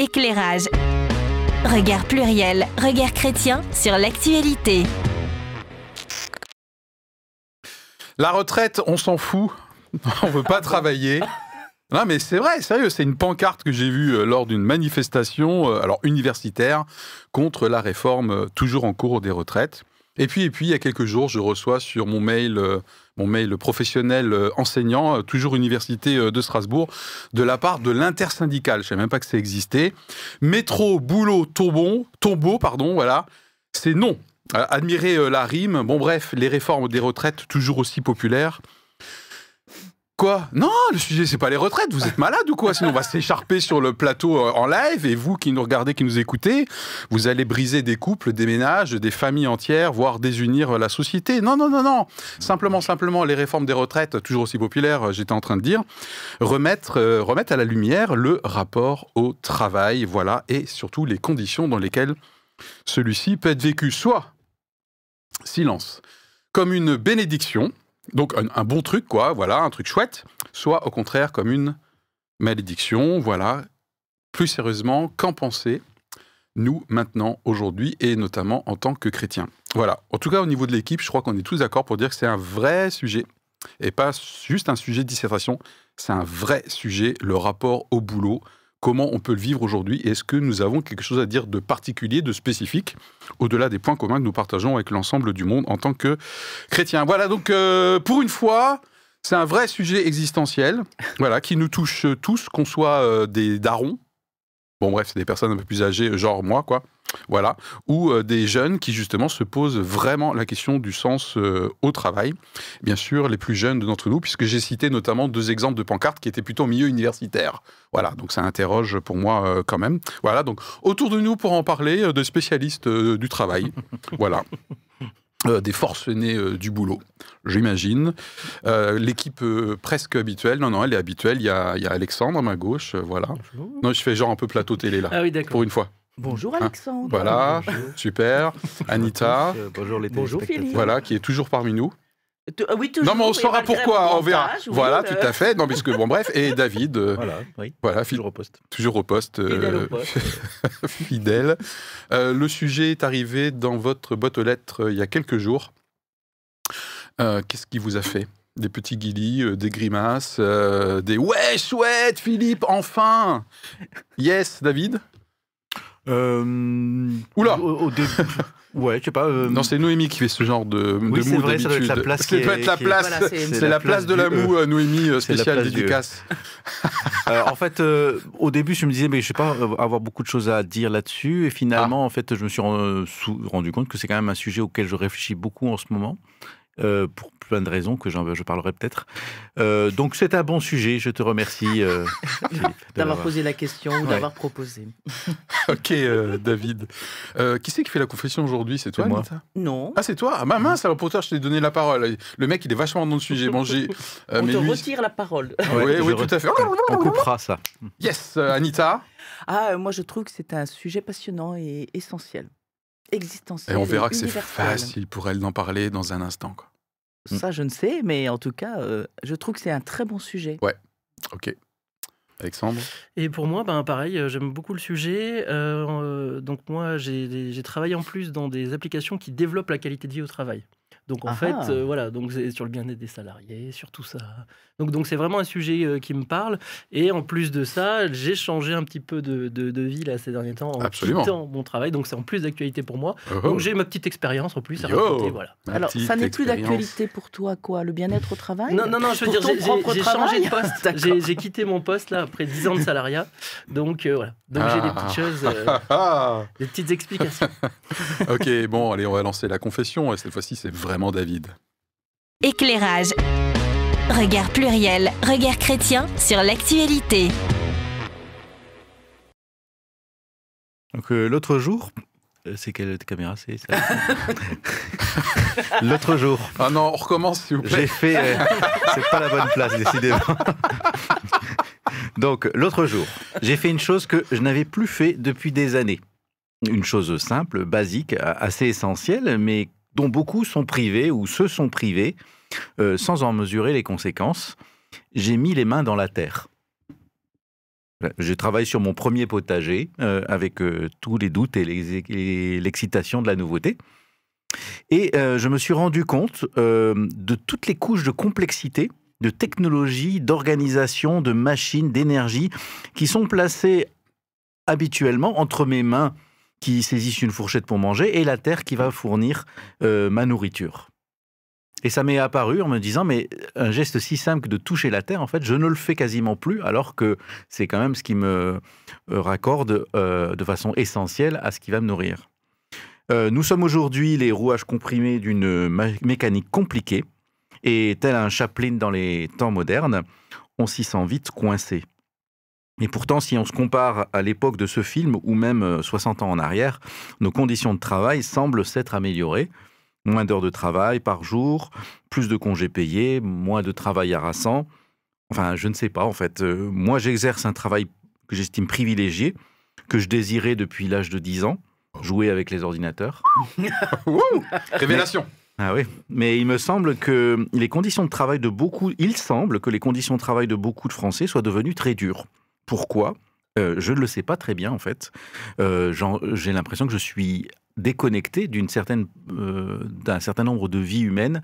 Éclairage. Regard pluriel, regard chrétien sur l'actualité. La retraite, on s'en fout. On veut pas travailler. Non, mais c'est vrai, sérieux, c'est une pancarte que j'ai vue euh, lors d'une manifestation, euh, alors universitaire, contre la réforme euh, toujours en cours des retraites. Et puis, et puis, il y a quelques jours, je reçois sur mon mail, euh, mon mail professionnel euh, enseignant, euh, toujours université de Strasbourg, de la part de l'intersyndicale. Je savais même pas que ça existait. Métro, boulot, tombeau, tombeau, pardon, voilà. C'est non. Admirer la rime. Bon, bref, les réformes des retraites, toujours aussi populaires. Quoi? Non, le sujet, c'est pas les retraites. Vous êtes malade ou quoi? Sinon, on va s'écharper sur le plateau euh, en live. Et vous qui nous regardez, qui nous écoutez, vous allez briser des couples, des ménages, des familles entières, voire désunir euh, la société. Non, non, non, non. Simplement, simplement, les réformes des retraites, toujours aussi populaires, euh, j'étais en train de dire, remettre, remettre à la lumière le rapport au travail, voilà, et surtout les conditions dans lesquelles celui-ci peut être vécu. Soit, silence, comme une bénédiction, donc un, bon truc, quoi, voilà, un truc chouette, soit au contraire comme une malédiction, voilà. Plus sérieusement, qu'en penser nous maintenant, aujourd'hui, et notamment en tant que chrétiens Voilà. En tout cas, au niveau de l'équipe, je crois qu'on est tous d'accord pour dire que c'est un vrai sujet, et pas juste un sujet de dissertation, c'est un vrai sujet, le rapport au boulot, comment on peut le vivre aujourd'hui, est-ce que nous avons quelque chose à dire de particulier, de spécifique, au-delà des points communs que nous partageons avec l'ensemble du monde en tant que chrétiens. Voilà, donc euh, pour une fois, c'est un vrai sujet existentiel, voilà, qui nous touche tous, qu'on soit euh, des darons, bon bref, c'est des personnes un peu plus âgées, genre moi, quoi, voilà, ou euh, des jeunes qui justement se posent vraiment la question du sens euh, au travail. Bien sûr, les plus jeunes d'entre nous, puisque j'ai cité notamment deux exemples de pancartes qui étaient plutôt au milieu universitaire. Voilà, donc ça interroge pour moi euh, quand même. Voilà, donc autour de nous pour en parler, de spécialistes du travail. voilà. Euh, des forcenés euh, du boulot, j'imagine. Euh, L'équipe euh, presque habituelle, non, non, elle est habituelle. Il y a, il y a Alexandre à ma gauche, euh, voilà. Non, je fais genre un peu plateau télé là, Ah oui, d'accord. pour une fois. Bonjour Hein, Alexandre. Voilà, super. Anita, bonjour les Bonjour. Philippe. voilà, qui est toujours parmi nous. Ah oui, toujours, Non, mais on saura pourquoi, on verra. oui, Voilà, euh, tout à fait. Non, puisque bon, bref, et David, euh, Voilà, oui. voilà, fi- Toujours au poste. toujours au poste, euh, Fidèle au poste. fidèle. Euh, le sujet est arrivé dans votre boîte aux lettres euh, il y a quelques jours. Euh, Qu'est-ce qui vous a fait? Des petits guilis, euh, des grimaces, euh, des ouais chouette Philippe, enfin Yes, David? Euh, Oula Au, au début. ouais, je sais pas. euh, Non, c'est Noémie qui fait ce genre de, Oui, de c'est mots vrai, ça doit être la place Ça qui doit est- être la place. Voilà, c'est- c'est la place de du- l'amour, euh, Noémie, euh, c'est la spéciale dédicace. Euh, en fait, euh, au début, je me disais, mais je sais pas avoir beaucoup de choses à dire là-dessus. Et finalement, en fait, je me suis rendu compte que c'est quand même un sujet auquel je réfléchis beaucoup en ce moment. euh, pour plein de raisons que j'en- je parlerai peut-être. Euh, donc c'est un bon sujet, je te remercie. euh, D'avoir posé la question ou Ouais. d'avoir proposé. Ok, euh, David. Euh, qui c'est qui fait la confession aujourd'hui? C'est toi, moi. Anita? Non. Ah, c'est toi? Ah, bah mince, alors pour toi, je t'ai donné la parole. Le mec, il est vachement dans le sujet. Bon, j'ai. euh, on mais te lui- retire la parole. Oui, oui, tout à fait. On coupera ça. Yes, euh, Anita. Ah, euh, moi je trouve que c'est un sujet passionnant et essentiel. Existentiel. Et on verra que c'est facile pour elle d'en parler dans un instant. Quoi. Ça, je ne sais, mais en tout cas, euh, je trouve que c'est un très bon sujet. Ok. Alexandre? Et pour moi, ben pareil, euh, j'aime beaucoup le sujet. Euh, donc moi, j'ai j'ai travaillé en plus dans des applications qui développent la qualité de vie au travail. Donc en Ah fait, ah. euh, voilà, donc c'est sur le bien-être des salariés, sur tout ça. Donc donc c'est vraiment un sujet euh, qui me parle. Et en plus de ça, j'ai changé un petit peu de, de, de vie là ces derniers temps en Absolument. quittant mon travail. Donc c'est en plus d'actualité pour moi. Oh, Donc j'ai ma petite expérience en plus à Yo. raconter. Voilà. ma Alors, ça n'est plus d'actualité pour toi, quoi Le bien-être au travail? Non, non, non, je veux Pour dire, j'ai- changé de poste. J'ai quitté mon poste là après 10 ans de salariat. Donc euh, voilà. Donc j'ai des petites choses, euh, Ah, des petites explications. ok, bon, allez, on va lancer la confession. Et cette fois-ci, c'est vraiment David. Éclairage. Regard pluriel, regard chrétien sur l'actualité. Donc euh, l'autre jour, euh, c'est quelle caméra c'est ça L'autre jour, Ah non, on recommence, s'il vous plaît. j'ai fait. euh, c'est pas la bonne place, décidément. Donc l'autre jour, j'ai fait une chose que je n'avais plus fait depuis des années. Une chose simple, basique, a- assez essentielle, mais dont beaucoup sont privés ou se sont privés euh, sans en mesurer les conséquences. J'ai mis les mains dans la terre. Je travaille sur mon premier potager euh, avec euh, tous les doutes et l'excitation de la nouveauté. Et je me suis rendu compte de toutes les couches de complexité, de technologie, d'organisation, de machines, d'énergie qui sont placées habituellement entre mes mains qui saisissent une fourchette pour manger et la terre qui va fournir euh, ma nourriture. Et ça m'est apparu en me disant, mais un geste si simple que de toucher la terre, en fait, je ne le fais quasiment plus, alors que c'est quand même ce qui me euh, raccorde euh, de façon essentielle à ce qui va me nourrir. Euh, nous sommes aujourd'hui les rouages comprimés d'une mécanique compliquée, et tel un Chaplin dans les temps modernes, on s'y sent vite coincé. Et pourtant, si on se compare à l'époque de ce film, ou même euh, 60 ans en arrière, nos conditions de travail semblent s'être améliorées. Moins d'heures de travail par jour, plus de congés payés, moins de travail harassant. Enfin, je ne sais pas, en fait. Euh, moi, j'exerce un travail que j'estime privilégié, que je désirais depuis l'âge de 10 ans, jouer avec les ordinateurs. Révélation. Ah oui, mais il me semble que les conditions de travail de beaucoup, il semble que les conditions de travail de beaucoup de Français soient devenues très dures. Pourquoi Euh, Je ne le sais pas très bien en fait. Euh, J'ai l'impression que je suis déconnecté euh, d'un certain nombre de vies humaines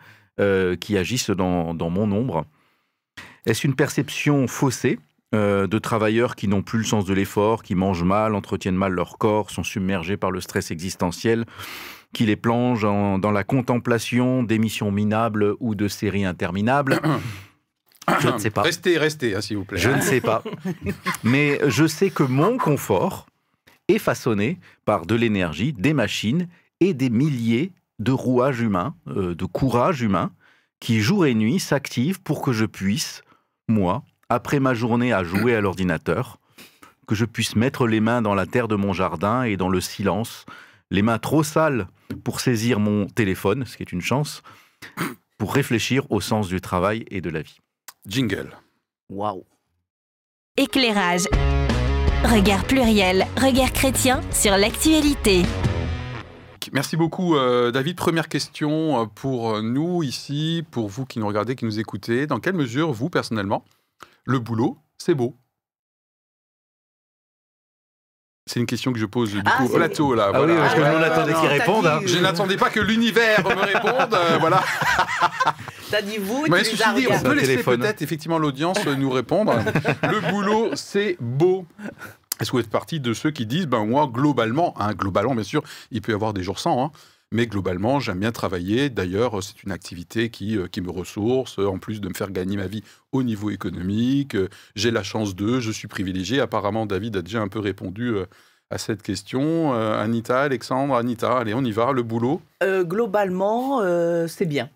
qui agissent dans, mon ombre. Est-ce une perception faussée de travailleurs qui n'ont plus le sens de l'effort, qui mangent mal, entretiennent mal leur corps, sont submergés par le stress existentiel, qui les plonge en- dans la contemplation d'émissions minables ou de séries interminables? Je ne sais pas. Restez, restez, hein, s'il vous plaît. Je ne sais pas. Mais je sais que mon confort est façonné par de l'énergie, des machines et des milliers de rouages humains, euh, de courage humain, qui jour et nuit s'activent pour que je puisse, moi, après ma journée à jouer à l'ordinateur, que je puisse mettre les mains dans la terre de mon jardin et dans le silence, les mains trop sales pour saisir mon téléphone, ce qui est une chance, pour réfléchir au sens du travail et de la vie. Jingle. Waouh. Éclairage. Regard pluriel, regard chrétien sur l'actualité. Merci beaucoup, euh, David. Première question euh, pour euh, nous ici, pour vous qui nous regardez, qui nous écoutez. Dans quelle mesure, vous, personnellement, le boulot, c'est beau? C'est une question que je pose du Ah, coup au plateau, là. Ah oui, voilà. parce que Ouais, nous, on attendait non. qu'il réponde. hein. Je n'attendais pas que l'univers me réponde. euh, voilà. T'as dit vous Mais tu ceci dit, on peut laisser peut-être effectivement l'audience nous répondre. Le boulot, c'est beau. Est-ce que vous êtes partie de ceux qui disent, ben moi, globalement, hein, globalement, bien sûr, il peut y avoir des jours sans, hein, mais globalement, j'aime bien travailler. D'ailleurs, c'est une activité qui, euh, qui me ressource, euh, en plus de me faire gagner ma vie au niveau économique. Euh, J'ai la chance de, je suis privilégié. Apparemment, David a déjà un peu répondu euh, à cette question. Euh, Anita, Alexandre, Anita, allez, on y va. Le boulot, Euh, globalement, euh, c'est bien.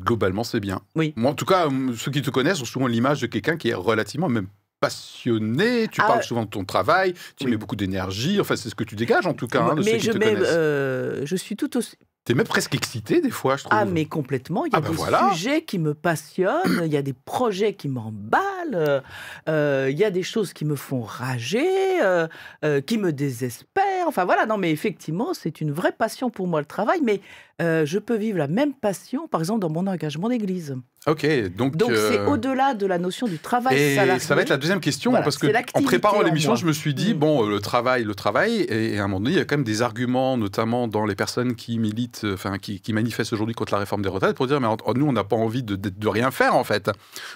globalement, c'est bien. Oui. Moi, en tout cas, ceux qui te connaissent ont souvent l'image de quelqu'un qui est relativement même passionné. Tu Ah, parles souvent de ton travail, tu Oui. mets beaucoup d'énergie. Enfin, c'est ce que tu dégages en tout cas. hein, de ceux mais qui je, te mets, connaissent. euh, je suis tout aussi. T'es même presque excité des fois, je trouve. Ah, mais complètement. Il y a Ah, bah des voilà. sujets qui me passionnent, il y a des projets qui m'emballent, euh, il y a des choses qui me font rager, euh, euh, qui me désespèrent. Enfin voilà, non, mais effectivement, c'est une vraie passion pour moi le travail, mais euh, je peux vivre la même passion, par exemple, dans mon engagement d'église. Ok, donc. Donc c'est euh, au-delà de la notion du travail Et salarié. ça va être la deuxième question, Voilà, parce que en préparant l'émission, je me suis dit, Mm. bon, le travail, le travail, et, à un moment donné, il y a quand même des arguments, notamment dans les personnes qui militent, euh, enfin, qui, qui manifestent aujourd'hui contre la réforme des retraites, pour dire, mais nous, on n'a pas envie de, de- de rien faire, en fait.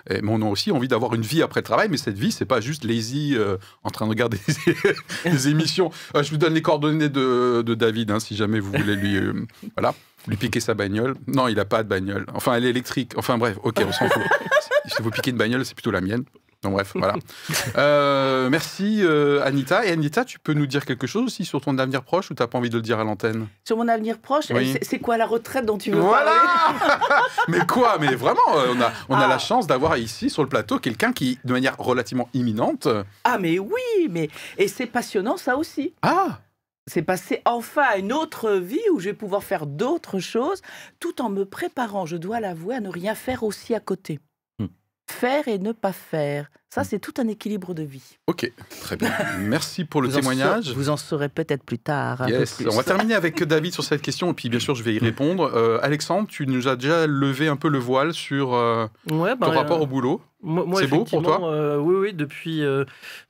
Et- mais on a aussi envie d'avoir une vie après le travail, mais cette vie, c'est pas juste lazy, euh, en train de regarder des émissions. Euh, je vous donne les coordonnées de, de David, hein, si jamais vous voulez lui, euh, voilà, lui piquer sa bagnole. Non, il n'a pas de bagnole. Enfin, elle est électrique. Enfin, bref, ok, on s'en fout. si vous piquez une bagnole, c'est plutôt la mienne. Donc, bref, voilà. Euh, merci euh, Anita. Et Anita, tu peux nous dire quelque chose aussi sur ton avenir proche ou t'as pas envie de le dire à l'antenne? Sur mon avenir proche, Oui. c'est- quoi la retraite dont tu veux Voilà parler? Mais quoi? Mais vraiment, on a, on a Ah. la chance d'avoir ici sur le plateau quelqu'un qui, de manière relativement imminente. Ah mais oui, mais et c'est passionnant ça aussi. Ah C'est passer enfin à une autre vie où je vais pouvoir faire d'autres choses tout en me préparant, je dois l'avouer, à ne rien faire aussi à côté. Faire et ne pas faire, Ça, c'est tout un équilibre de vie. Ok, très bien. Merci pour le Vous témoignage. vous en saurez peut-être plus tard. un peu Yes. plus. On va terminer avec David sur cette question et puis bien sûr je vais y répondre. Euh, Alexandre, tu nous as déjà levé un peu le voile sur euh, Ouais, ton bah, rapport euh, au boulot. Moi, moi, C'est beau pour toi euh, Oui, oui, depuis, euh,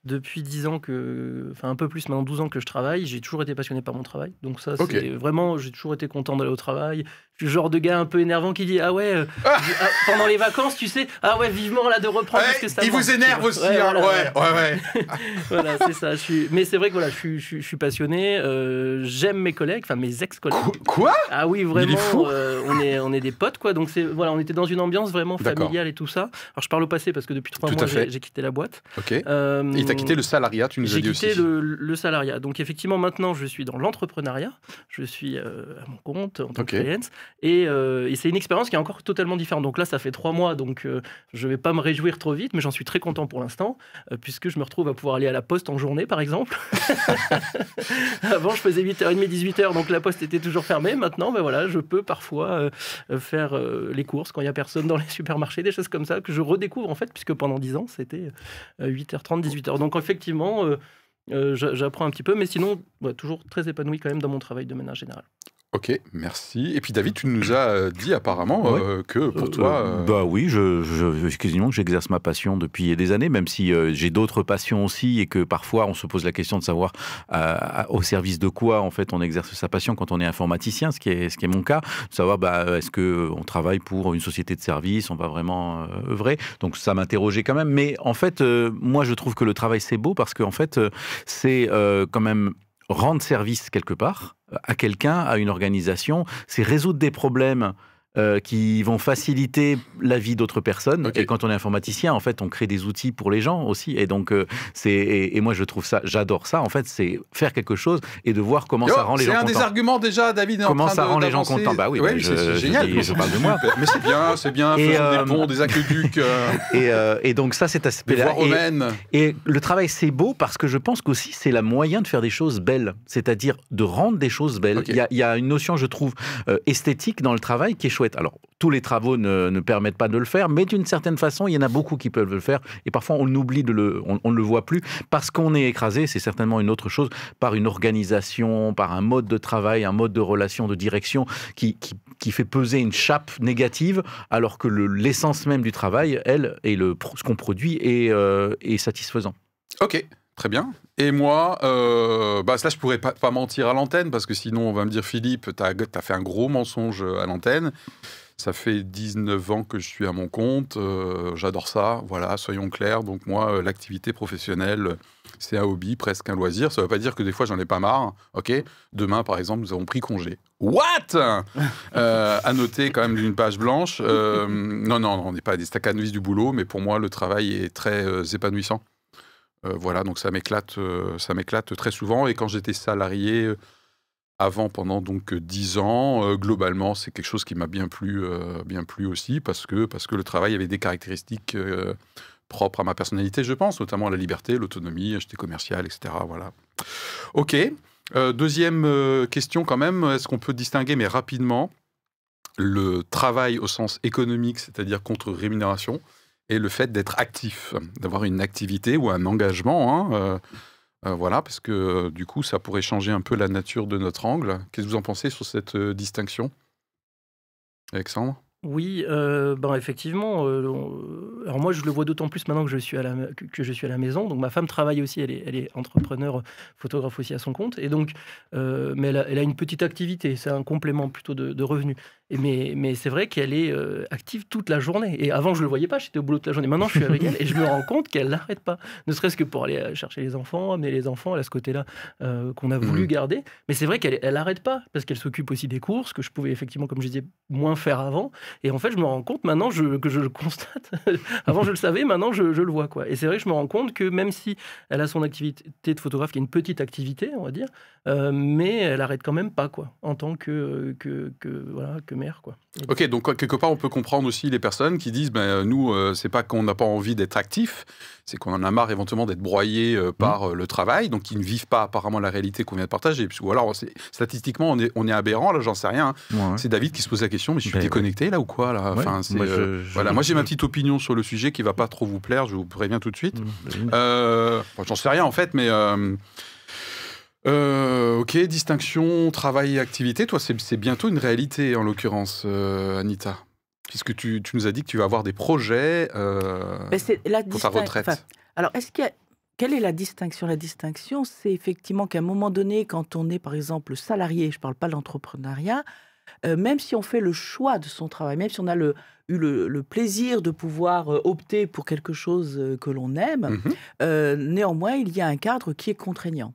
depuis 10 ans que. Enfin, un peu plus, maintenant 12 ans que je travaille, j'ai toujours été passionné par mon travail. Donc, ça, c'est vraiment. J'ai toujours été content d'aller au travail. Je suis le genre de gars un peu énervant qui dit Ah ouais, euh, Ah ah, pendant les vacances, tu sais, ah ouais, vivement là de reprendre parce que ça il vous énerve aussi, Ouais, hein, voilà, ouais, ouais, ouais. voilà, c'est ça. Je suis... Mais c'est vrai que voilà, je suis, je suis, passionné. euh, J'aime mes collègues, enfin mes ex-collègues. Qu- Quoi? Ah oui, est vraiment. fou. euh, on est on est des potes quoi. Donc c'est voilà, on était dans une ambiance vraiment familiale et tout ça. Alors je parle au passé parce que depuis trois Tout mois j'ai j'ai quitté la boîte. Ok. Et Euh, il t'a quitté le salariat, tu nous as J'ai dit quitté aussi. le, le salariat. Donc effectivement maintenant je suis dans l'entrepreneuriat. Je suis à mon compte en tant que freelance et, euh, et c'est une expérience qui est encore totalement différente. Donc là ça fait trois mois donc euh, je vais pas me réjouir trop vite, mais j'en suis très content pour l'instant euh, puisque je me retrouve à pouvoir aller à la poste en journée par exemple. Avant, je faisais 8h30, 18h, donc la poste était toujours fermée. Maintenant, ben voilà, je peux parfois faire les courses quand il n'y a personne dans les supermarchés, des choses comme ça, que je redécouvre en fait, puisque pendant 10 ans, c'était euh, 8h30, 18h. Donc effectivement, j'a- j'apprends un petit peu, mais sinon, toujours très épanoui quand même dans mon travail de manière générale. Ok, merci. Et puis David, tu nous as euh, dit apparemment Ouais. euh, que pour Euh, toi. euh, Bah oui, je, je, quasiment que j'exerce ma passion depuis des années, même si euh, j'ai d'autres passions aussi et que parfois on se pose la question de savoir au service de quoi en fait on exerce sa passion quand on est informaticien, ce qui est, ce qui est mon cas, de savoir bah, est-ce que on travaille pour une société de service, on va vraiment œuvrer. Donc ça m'interrogeait quand même. Mais en fait, moi je trouve que le travail c'est beau parce qu'en fait c'est quand même rendre service quelque part euh, à quelqu'un, à une organisation, c'est résoudre des problèmes euh, qui vont faciliter la vie d'autres personnes. Et quand on est informaticien, en fait, on crée des outils pour les gens aussi. Et donc, euh, c'est et, et moi, je trouve ça, j'adore ça. En fait, c'est faire quelque chose et de voir comment Yo, ça rend les C'est gens un des contents. arguments déjà, David. est en Comment train ça rend les gens contents Bah oui, bah, c'est- je- c'est je génial. dis- je parle de moi. Mais c'est bien, c'est bien. Et, euh, des ponts, des aqueducs, euh, Et, et donc ça, cet aspect-là. Et-. Et le travail, c'est beau parce que je pense qu'aussi, c'est la moyen de faire des choses belles, c'est-à-dire de rendre des choses belles. Il, y y a une notion, je trouve, esthétique dans le travail qui est chouette. Alors, tous les travaux ne, permettent pas de le faire, mais d'une certaine façon, il y en a beaucoup qui peuvent le faire. Et parfois, on oublie de le, on, ne le voit plus parce qu'on est écrasé, c'est certainement une autre chose, par une organisation, par un mode de travail, un mode de relation, de direction qui, qui, fait peser une chape négative, alors que le- l'essence même du travail, elle, et le, ce qu'on produit est, euh, est satisfaisant. Ok, très bien. Et moi, euh, bah, là, je pourrais pas, mentir à l'antenne parce que sinon, on va me dire Philippe, tu as, fait un gros mensonge à l'antenne. Ça fait 19 ans que je suis à mon compte. euh, J'adore ça. Voilà, soyons clairs. Donc, moi, euh, l'activité professionnelle, euh, c'est un hobby, presque un loisir. Ça ne veut pas dire que des fois, j'en ai pas marre. Ok? Demain, par exemple, nous avons pris congé. What? Euh, À noter quand même d'une page blanche. euh, non, non, on n'est pas des staccanoviste du boulot, mais pour moi, le travail est très euh, épanouissant. Euh, voilà, donc ça m'éclate, euh, ça m'éclate très souvent. Et quand j'étais salarié euh, avant, pendant donc 10 ans, globalement, c'est quelque chose qui m'a bien plu, bien plu aussi, parce que, parce que le travail avait des caractéristiques propres à ma personnalité, je pense, notamment la liberté, l'autonomie, j'étais commercial, etc. Voilà. Ok. Deuxième question quand même, est-ce qu'on peut distinguer, mais rapidement, le travail au sens économique, c'est-à-dire contre rémunération, et le fait d'être actif, d'avoir une activité ou un engagement. hein, euh, euh, voilà, parce que euh, du coup, ça pourrait changer un peu la nature de notre angle. Qu'est-ce que vous en pensez sur cette distinction? Alexandre? Oui, ben effectivement. alors moi, je le vois d'autant plus maintenant que je suis à la que, je suis à la maison. Donc ma femme travaille aussi, elle est, elle est entrepreneur, photographe aussi à son compte. Et donc, mais elle a, elle a une petite activité. C'est un complément plutôt de revenus. Mais mais c'est vrai qu'elle est euh, active toute la journée. Et avant, je le voyais pas. J'étais au boulot toute la journée. Maintenant, je suis avec elle et je me rends compte qu'elle n'arrête pas. Ne serait-ce que pour aller euh, chercher les enfants, amener les enfants. Elle a ce côté-là euh, qu'on a voulu Mhm. garder. Mais c'est vrai qu'elle elle n'arrête pas parce qu'elle s'occupe aussi des courses que je pouvais effectivement, comme je disais, moins faire avant. Et en fait, je me rends compte maintenant je- que je le constate. Avant, je le savais, maintenant, je, je le vois. Quoi. Et c'est vrai que je me rends compte que même si elle a son activité de photographe, qui est une petite activité, on va dire, euh, mais elle arrête quand même pas, quoi, en tant que, que, que, voilà, que Quoi. Ok, donc quelque part, on peut comprendre aussi les personnes qui disent, ben, nous, euh, c'est pas qu'on n'a pas envie d'être actif, c'est qu'on en a marre éventuellement d'être broyé euh, par euh, le travail, donc ils ne vivent pas apparemment la réalité qu'on vient de partager. Ou alors, statistiquement, on est, on est aberrant, là, j'en sais rien. hein. Ouais. C'est David qui se pose la question, mais je suis Ben, déconnecté, là, là ou quoi là? Ouais, enfin, c'est, moi, je- euh, je- Voilà, moi j'ai ma petite opinion sur le sujet qui va pas trop vous plaire, je vous préviens tout de suite. Mmh. Bon, J'en sais rien en fait, mais euh, ok, distinction, travail et activité. Toi, c'est bientôt une réalité en l'occurrence, euh, Anita. Puisque tu, tu nous as dit que tu vas avoir des projets euh, la pour ta retraite. enfin, alors, est-ce qu'il y a- Quelle est la distinction? La distinction, c'est effectivement qu'à un moment donné, quand on est par exemple salarié, je ne parle pas de l'entrepreneuriat, euh, même si on fait le choix de son travail, même si on a le, eu le, le plaisir de pouvoir opter pour quelque chose que l'on aime, Mhm. euh, néanmoins, il y a un cadre qui est contraignant.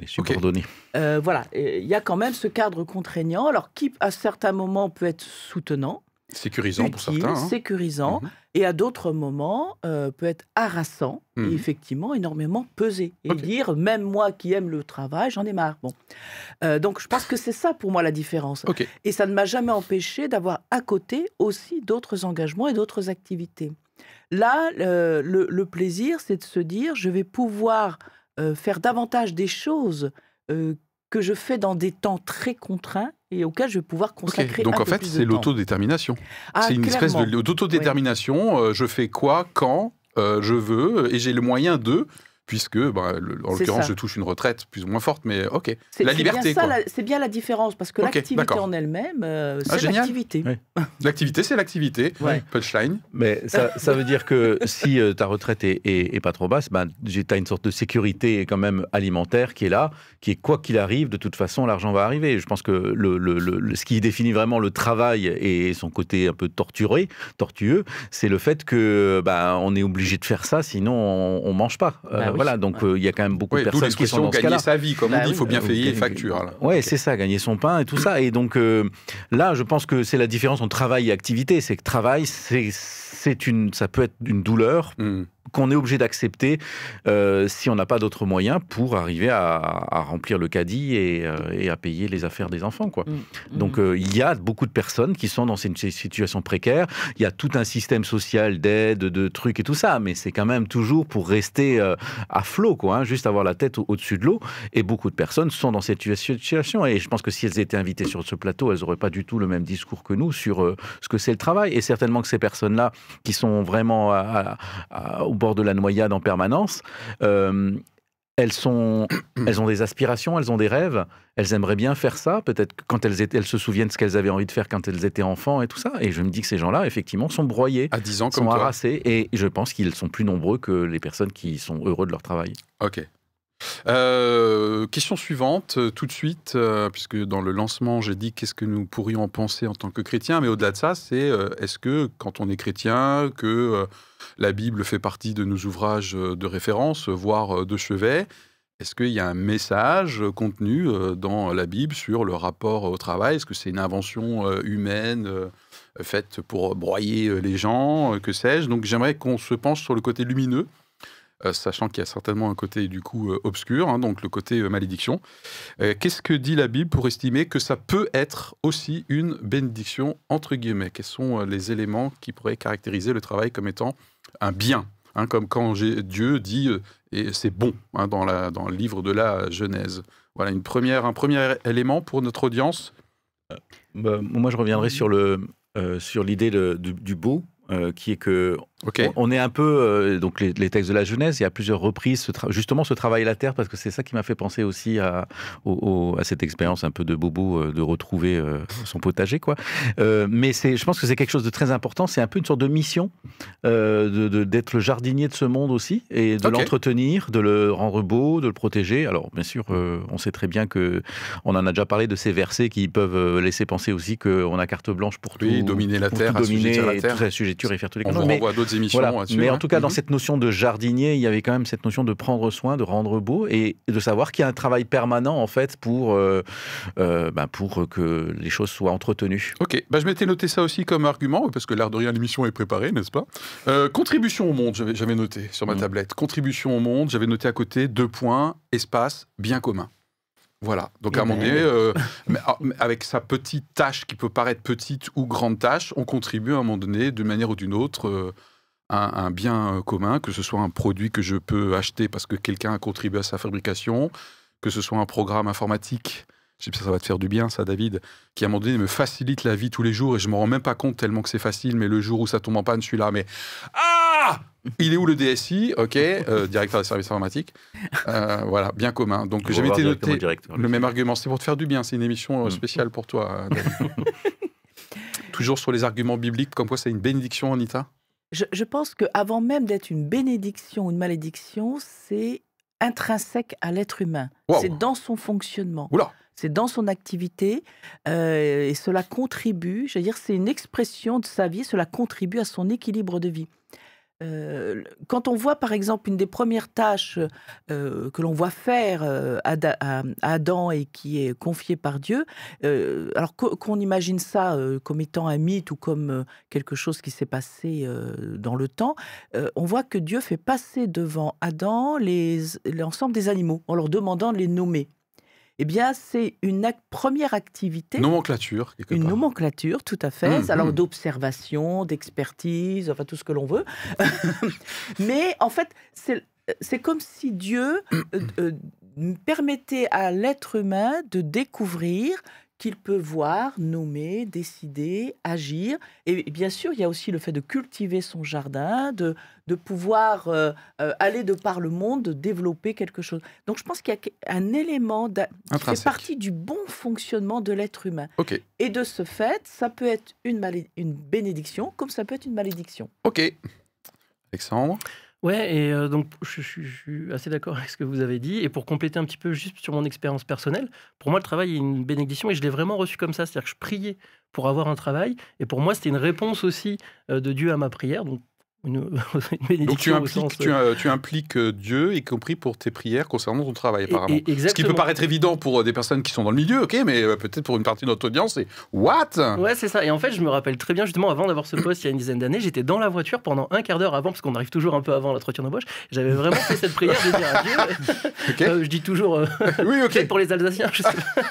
Les subordonnés. Euh, voilà, il y a quand même ce cadre contraignant, alors qui à certains moments peut être soutenant, Sécurisant pour certains. hein. sécurisant, Mhm. et à d'autres moments euh, peut être harassant Mhm. et effectivement énormément pesé. Et dire, même moi qui aime le travail, j'en ai marre. Bon. Euh, donc je pense que c'est ça pour moi la différence. Et ça ne m'a jamais empêché d'avoir à côté aussi d'autres engagements et d'autres activités. Là, le, le- le plaisir, c'est de se dire, je vais pouvoir euh, faire davantage des choses euh, que je fais dans des temps très contraints et auxquels je vais pouvoir consacrer Donc un en peu fait, c'est l'autodétermination. Ah, c'est une espèce clairement. d'autodétermination. euh, je fais quoi, quand euh, je veux, et j'ai le moyen de, puisque, bah, le- en l'occurrence, je touche une retraite plus ou moins forte, mais ok. C'est La liberté, C'est bien la différence, parce que l'activité en elle-même, euh, Ah, c'est l'activité. L'activité, c'est l'activité. Ouais. Punchline. Mais ça, ça veut dire que si euh, ta retraite est, est- est pas trop basse, ben, tu as une sorte de sécurité quand même alimentaire qui est là, qui est quoi qu'il arrive, de toute façon, l'argent va arriver. Je pense que le, le- le- le- ce qui définit vraiment le travail et son côté un peu torturé, tortueux, c'est le fait que ben, on est obligé de faire ça, sinon on, on mange pas. Euh, Bah oui. Voilà, donc euh, il y a quand même beaucoup Ouais, de personnes qui sont dans ce gagner sa vie, comme Bah on dit, il oui. faut bien Euh, payer les factures. Ouais, c'est ça, gagner son pain et tout ça. Et donc euh, là, je pense que c'est la différence entre travail et activité. C'est que travail, c'est c'est une, ça peut être une douleur Hmm. Qu'on est obligé d'accepter euh, si on n'a pas d'autres moyens pour arriver à, à remplir le caddie et, euh, et à payer les affaires des enfants. Quoi. Mm. Donc Mm. euh, il y a beaucoup de personnes qui sont dans une si- situation précaire. Il y a tout un système social d'aide, de trucs et tout ça, mais c'est quand même toujours pour rester à flot, quoi, hein, juste avoir la tête au- au-dessus de l'eau. Et beaucoup de personnes sont dans cette situation. Et je pense que si elles étaient invitées sur ce plateau, elles n'auraient pas du tout le même discours que nous sur ce que c'est le travail. Et certainement que ces personnes-là, qui sont vraiment à- à- bord de la noyade en permanence, euh, elles, sont, elles ont des aspirations, elles ont des rêves, elles aimeraient bien faire ça. Peut-être quand elles, étaient, elles se souviennent ce qu'elles avaient envie de faire quand elles étaient enfants et tout ça. Et je me dis que ces gens-là, effectivement, sont broyés, À 10 ans comme sont toi. harassés. Et je pense qu'ils sont plus nombreux que les personnes qui sont heureux de leur travail. Ok. Euh, question suivante, euh, tout de suite, euh, puisque dans le lancement, j'ai dit qu'est-ce que nous pourrions en penser en tant que chrétiens, mais au-delà de ça, c'est est-ce que quand on est chrétien, que la Bible fait partie de nos ouvrages de référence, voire de chevet, est-ce qu'il y a un message contenu dans la Bible sur le rapport au travail? Est-ce que c'est une invention humaine faite pour broyer les gens, que sais-je? Donc j'aimerais qu'on se penche sur le côté lumineux sachant qu'il y a certainement un côté du coup euh, obscur, hein, donc le côté euh, malédiction. Euh, Qu'est-ce que dit la Bible pour estimer que ça peut être aussi une bénédiction entre guillemets? Quels sont euh, les éléments qui pourraient caractériser le travail comme étant un bien hein, Comme quand Dieu dit euh, et c'est bon hein, dans, le livre de la Genèse? Voilà une première, un premier élément pour notre audience. Bah, moi, je reviendrai sur euh, l'idée du, du beau. euh, qui est que On, est un peu euh, donc les, les textes de la Genèse. Il y a plusieurs reprises ce justement ce travail la terre parce que c'est ça qui m'a fait penser aussi à, au- au- à cette expérience un peu de bobo euh, de retrouver euh, son potager quoi. Mais c'est je pense que c'est quelque chose de très important. C'est un peu une sorte de mission de- de- d'être le jardinier de ce monde aussi et de l'entretenir, de le rendre beau, de le protéger. Alors bien sûr, on sait très bien que on en a déjà parlé de ces versets qui peuvent laisser penser aussi qu'on a carte blanche pour tout, Oui, dominer la pour terre, tout dominer, assujettir la terre. tout assujettir et faire tous les On d'autres émissions voilà. là-dessus. Mais en hein. tout cas, dans Mhm. cette notion de jardinier, il y avait quand même cette notion de prendre soin, de rendre beau et de savoir qu'il y a un travail permanent en fait pour, euh, euh, ben, pour que les choses soient entretenues. Ok, bah, je m'étais noté ça aussi comme argument, parce que l'air de rien, l'émission est préparée, n'est-ce pas? Euh, Contribution au monde, j'avais noté sur ma Mm. tablette. Contribution au monde, j'avais noté à côté deux points, espace, bien commun. Voilà, donc Eh à un moment ben. donné, euh, ah, avec sa petite tâche qui peut paraître petite ou grande tâche, on contribue à un moment donné, d'une manière ou d'une autre, euh, à un bien euh, commun, que ce soit un produit que je peux acheter parce que quelqu'un a contribué à sa fabrication, que ce soit un programme informatique je sais que ça va te faire du bien, ça, David, qui à un moment donné me facilite la vie tous les jours et je me rends même pas compte tellement que c'est facile, mais le jour où ça tombe en panne, je suis là, mais ah Il est où le DSI Ok, euh, directeur des services informatiques. Euh, voilà, bien commun. Donc On va j'avais été noté le même argument. C'est pour te faire du bien. C'est une émission Mm. spéciale pour toi. David. Toujours sur les arguments bibliques, comme quoi c'est une bénédiction, Anita? Je, je pense qu'avant même d'être une bénédiction ou une malédiction, c'est intrinsèque à l'être humain. Wow. C'est dans son fonctionnement. Oula C'est dans son activité euh, et cela contribue, je veux dire, c'est une expression de sa vie, cela contribue à son équilibre de vie. Euh, quand on voit par exemple une des premières tâches euh, que l'on voit faire euh, à, à- Adam et qui est confiée par Dieu, alors qu'o- qu'on imagine ça comme étant un mythe ou comme quelque chose qui s'est passé dans le temps, on voit que Dieu fait passer devant Adam l'ensemble des animaux en leur demandant de les nommer. Eh bien, c'est une ac- première activité Nomenclature, quelque une part. nomenclature, tout à fait. Mhm. Alors d'observation, d'expertise, enfin tout ce que l'on veut. Mais en fait, c'est c'est comme si Dieu euh, euh, permettait à l'être humain de découvrir qu'il peut voir, nommer, décider, agir. Et bien sûr, il y a aussi le fait de cultiver son jardin, de, de pouvoir euh, euh, aller de par le monde, de développer quelque chose. Donc je pense qu'il y a un élément qui fait partie du bon fonctionnement de l'être humain. Et de ce fait, ça peut être une, une bénédiction comme ça peut être une malédiction. ok. Alexandre? Ouais, et euh, donc je, je- suis assez d'accord avec ce que vous avez dit. Et pour compléter un petit peu juste sur mon expérience personnelle, pour moi, le travail est une bénédiction et je l'ai vraiment reçu comme ça. C'est-à-dire que je priais pour avoir un travail. Et pour moi, c'était une réponse aussi euh, de Dieu à ma prière. Donc, une, une bénédiction Donc tu au impliques, sens, tu, euh, euh, tu impliques Dieu, y compris pour tes prières concernant ton travail, et- apparemment. et- Ce qui peut paraître évident pour euh, des personnes qui sont dans le milieu, ok, mais peut-être pour une partie de notre audience, c'est What? Ouais, c'est ça. Et en fait, je me rappelle très bien, justement, avant d'avoir ce poste il y a une dizaine d'années, j'étais dans la voiture pendant un quart d'heure avant, parce qu'on arrive toujours un peu avant l'entretien d'embauche. J'avais vraiment fait cette prière de dire à Dieu. Ok. euh, je dis toujours. euh, Oui, ok. Peut-être pour les Alsaciens, je sais pas.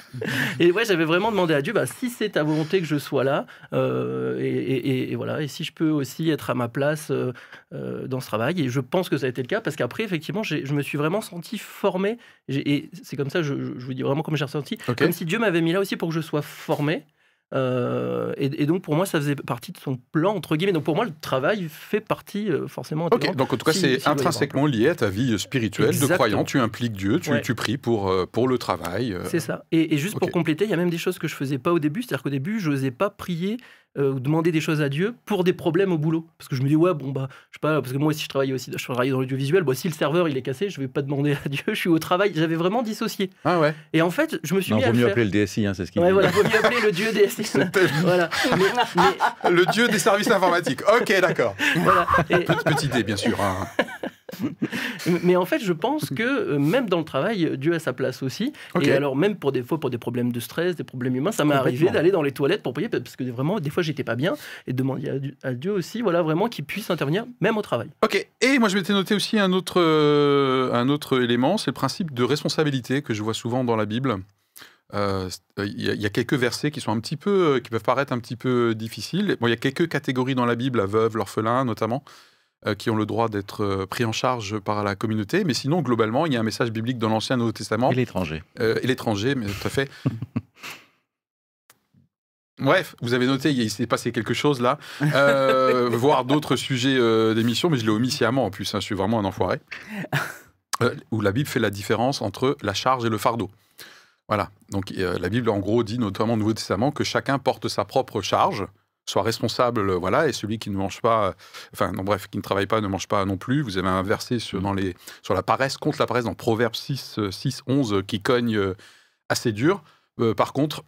Et ouais, j'avais vraiment demandé à Dieu, bah, si c'est ta volonté que je sois là, euh, et, et- et- et voilà, et si je peux aussi être à ma place euh, euh, dans ce travail. Et je pense que ça a été le cas, parce qu'après, effectivement, je me suis vraiment senti formé. Et c'est comme ça, je, je- vous dis vraiment comme j'ai ressenti, comme si Dieu m'avait mis là aussi pour que je sois formé. Euh, et, et donc pour moi, ça faisait partie de son plan entre guillemets. Donc pour moi, le travail fait partie euh, forcément. Ok, donc en tout cas, Si- c'est intrinsèquement lié à ta vie spirituelle de croyant. Tu impliques Dieu, tu, Ouais. tu pries pour, pour le travail. euh, C'est ça. Et, et juste pour compléter, il y a même des choses que je faisais pas au début. C'est-à-dire qu'au début, je n'osais pas prier euh, ou demander des choses à Dieu pour des problèmes au boulot. Parce que je me dis, ouais, bon, bah, je sais pas, parce que moi aussi, je travaillais aussi, je travaillais dans l'audiovisuel. Bon, si le serveur il est cassé, je vais pas demander à Dieu, je suis au travail. J'avais vraiment dissocié. Ah ouais. Et en fait, je me suis Non, mis vaut le mieux faire. appeler le DSI, hein, c'est ce qu'il Ouais, dit. voilà, vaut mieux appeler le Dieu des voilà. Mais, mais- Le dieu des services informatiques. Ok, d'accord. voilà. Et- Petite idée, bien sûr. hein. Mais en fait, je pense que euh, même dans le travail, Dieu a sa place aussi. Et alors, même pour des fois, pour des problèmes de stress, des problèmes humains, ça m'est arrivé d'aller dans les toilettes pour prier parce que vraiment, des fois, j'étais pas bien et de demander à Dieu, aussi, voilà, vraiment qu'il puisse intervenir, même au travail. Ok, et moi je m'étais noté aussi un autre, euh, un autre élément, c'est le principe de responsabilité que je vois souvent dans la Bible. Euh, Il y, y a quelques versets qui sont un petit peu, qui peuvent paraître un petit peu difficiles. Bon, il y a quelques catégories dans la Bible, la veuve, l'orphelin notamment, qui ont le droit d'être euh, pris en charge par la communauté. Mais sinon, globalement, il y a un message biblique dans l'Ancien et Nouveau Testament Et l'étranger. euh, et l'étranger, mais tout à fait. Bref, vous avez noté, il s'est passé quelque chose là, euh, voire d'autres sujets euh, d'émission, mais je l'ai omis sciemment en plus, hein, je suis vraiment un enfoiré, Euh, où la Bible fait la différence entre la charge et le fardeau. Voilà, donc euh, la Bible en gros dit notamment au Nouveau Testament que chacun porte sa propre charge, soit responsable, euh, voilà, et celui qui ne mange pas, euh, enfin non bref, qui ne travaille pas ne mange pas non plus. Vous avez un verset sur, dans les, sur la paresse, contre la paresse dans Proverbe 6, euh, 6 11, euh, qui cogne euh, assez dur. Euh, par contre,